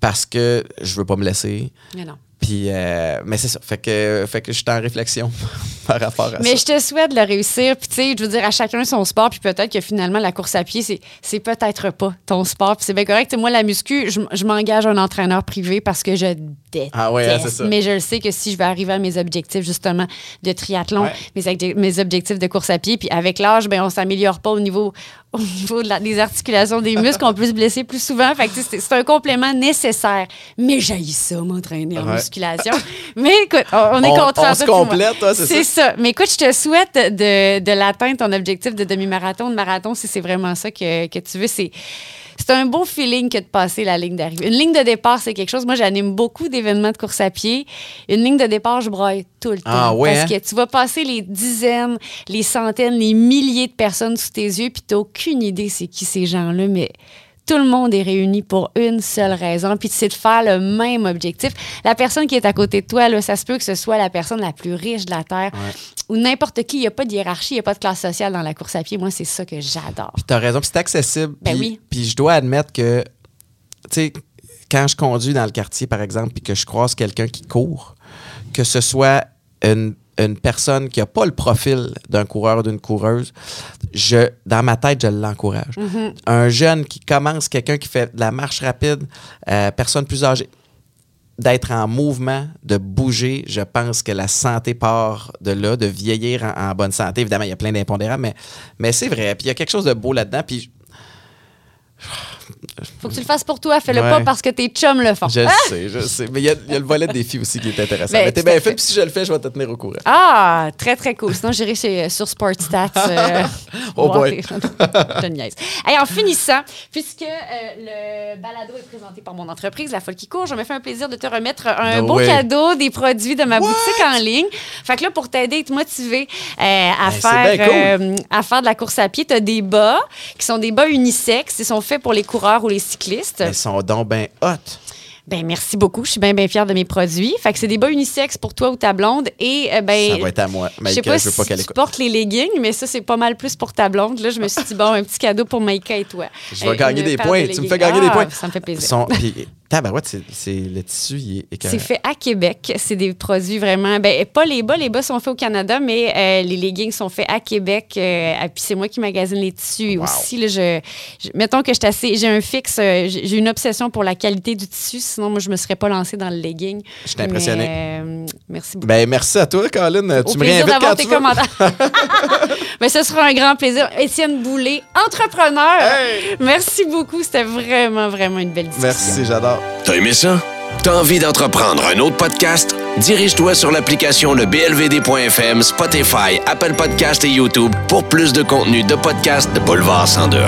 parce que je veux pas me laisser. Mais non. Puis, euh, mais c'est ça. Fait que, fait que je suis en réflexion par rapport à Mais ça. je te souhaite de le réussir. Puis, tu sais, je veux dire, à chacun son sport. Puis peut-être que finalement, la course à pied, c'est, c'est peut-être pas ton sport. Puis c'est bien correct. Moi, la muscu, je, je m'engage un entraîneur privé parce que je déteste. Ah ouais, hein, c'est ça. Mais je le sais que si je vais arriver à mes objectifs, justement, de triathlon, Ouais. mes, mes objectifs de course à pied, puis avec l'âge, ben, on s'améliore pas au niveau, au niveau de la- des articulations des muscles. on peut se blesser plus souvent. Fait c'est, un complément nécessaire. Mais j'haïs ça, m'entraîner en Ouais. musculation. Mais écoute, on, on est On- content. on se complète, hein, c'est C'est ça. Mais écoute, je te souhaite de, de l'atteindre, ton objectif de demi-marathon, de marathon, si c'est vraiment ça que, que tu veux. C'est. C'est un beau feeling que de passer la ligne d'arrivée. Une ligne de départ, c'est quelque chose. Moi, j'anime beaucoup d'événements de course à pied. Une ligne de départ, je broille tout le temps. Ah ouais, Parce hein? que tu vas passer les dizaines, les centaines, les milliers de personnes sous tes yeux, puis tu n'as aucune idée c'est qui ces gens-là, mais tout le monde est réuni pour une seule raison, puis c'est de faire le même objectif. La personne qui est à côté de toi, là, ça se peut que ce soit la personne la plus riche de la Terre ou n'importe qui. Il n'y a pas de hiérarchie, il n'y a pas de classe sociale dans la course à pied. Moi, c'est ça que j'adore. Puis t'as raison, puis c'est accessible. Ben puis, oui. Puis je dois admettre que, tu sais, quand je conduis dans le quartier, par exemple, puis que je croise quelqu'un qui court, que ce soit une, une personne qui n'a pas le profil d'un coureur ou d'une coureuse, je, dans ma tête, je l'encourage. Mm-hmm. Un jeune qui commence, quelqu'un qui fait de la marche rapide, euh, personne plus âgée, d'être en mouvement, de bouger, je pense que la santé part de là, de vieillir en, en bonne santé. Évidemment, il y a plein d'impondérables, mais, mais c'est vrai. Puis il y a quelque chose de beau là-dedans. Puis Faut que tu le fasses pour toi. Fais-le Ouais. pas parce que tes chums le font. Je sais, je sais. Mais il y, a- il y a le volet des filles aussi qui est intéressant. Ben, mais t'es bien fait. fait, puis si je le fais, je vais te tenir au courant. Ah, très, très cool. Sinon, j'irai chez, sur Sportstats. euh, Oh boy. Je niaise. En finissant, puisque euh, le balado est présenté par mon entreprise, La Folle qui court, je me fais un plaisir de te remettre un No beau way. cadeau, des produits de ma boutique en ligne. Fait que là, pour t'aider et te motiver euh, à, Ben, faire, cool. euh, à faire de la course à pied, tu as des bas qui sont des bas unisexes. Ils sont faits pour les coureurs ou les cyclistes. Elles sont donc ben hot. Ben merci beaucoup. Je suis bien, bien fière de mes produits. Fait que c'est des bas unisexes pour toi ou ta blonde. Et euh, ben, Ça va être à moi. je sais pas je veux si pas tu écoute. portes les leggings, mais ça, c'est pas mal plus pour ta blonde. Là, je me suis dit, bon, un petit cadeau pour Maïka et toi. Je vais Euh, gagner des points. de Tu me fais gagner des Ah, points. Ça me fait plaisir. Tabarouette, c'est, c'est le tissu, il est. C'est fait à Québec. C'est des produits vraiment. Ben, pas les bas. Les bas sont faits au Canada, mais euh, les leggings sont faits à Québec. euh, puis c'est moi qui magasine les tissus. Wow. aussi, là, je, je- mettons que je assez- J'ai un fixe. euh, j'ai une obsession pour la qualité du tissu. Sinon, moi, je me serais pas lancée dans le legging. Je suis impressionné. Mais, euh, merci beaucoup. Ben, merci à toi, Colin. Au tu me réinvites quand tes tu veux. commentaires. Mais ce sera un grand plaisir. Étienne Boulay, entrepreneur. Hey! Merci beaucoup. C'était vraiment, vraiment une belle discussion. Merci, j'adore. T'as aimé ça? T'as envie d'entreprendre un autre podcast? Dirige-toi sur l'application le blvd.fm, Spotify, Apple Podcast et YouTube pour plus de contenu de podcast de Boulevard 1021.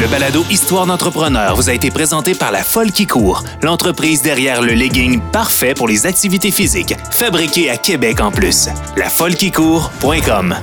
Le balado Histoire d'entrepreneur vous a été présenté par La Folle qui court, l'entreprise derrière le legging parfait pour les activités physiques, fabriqué à Québec en plus. Lafollequicourt.com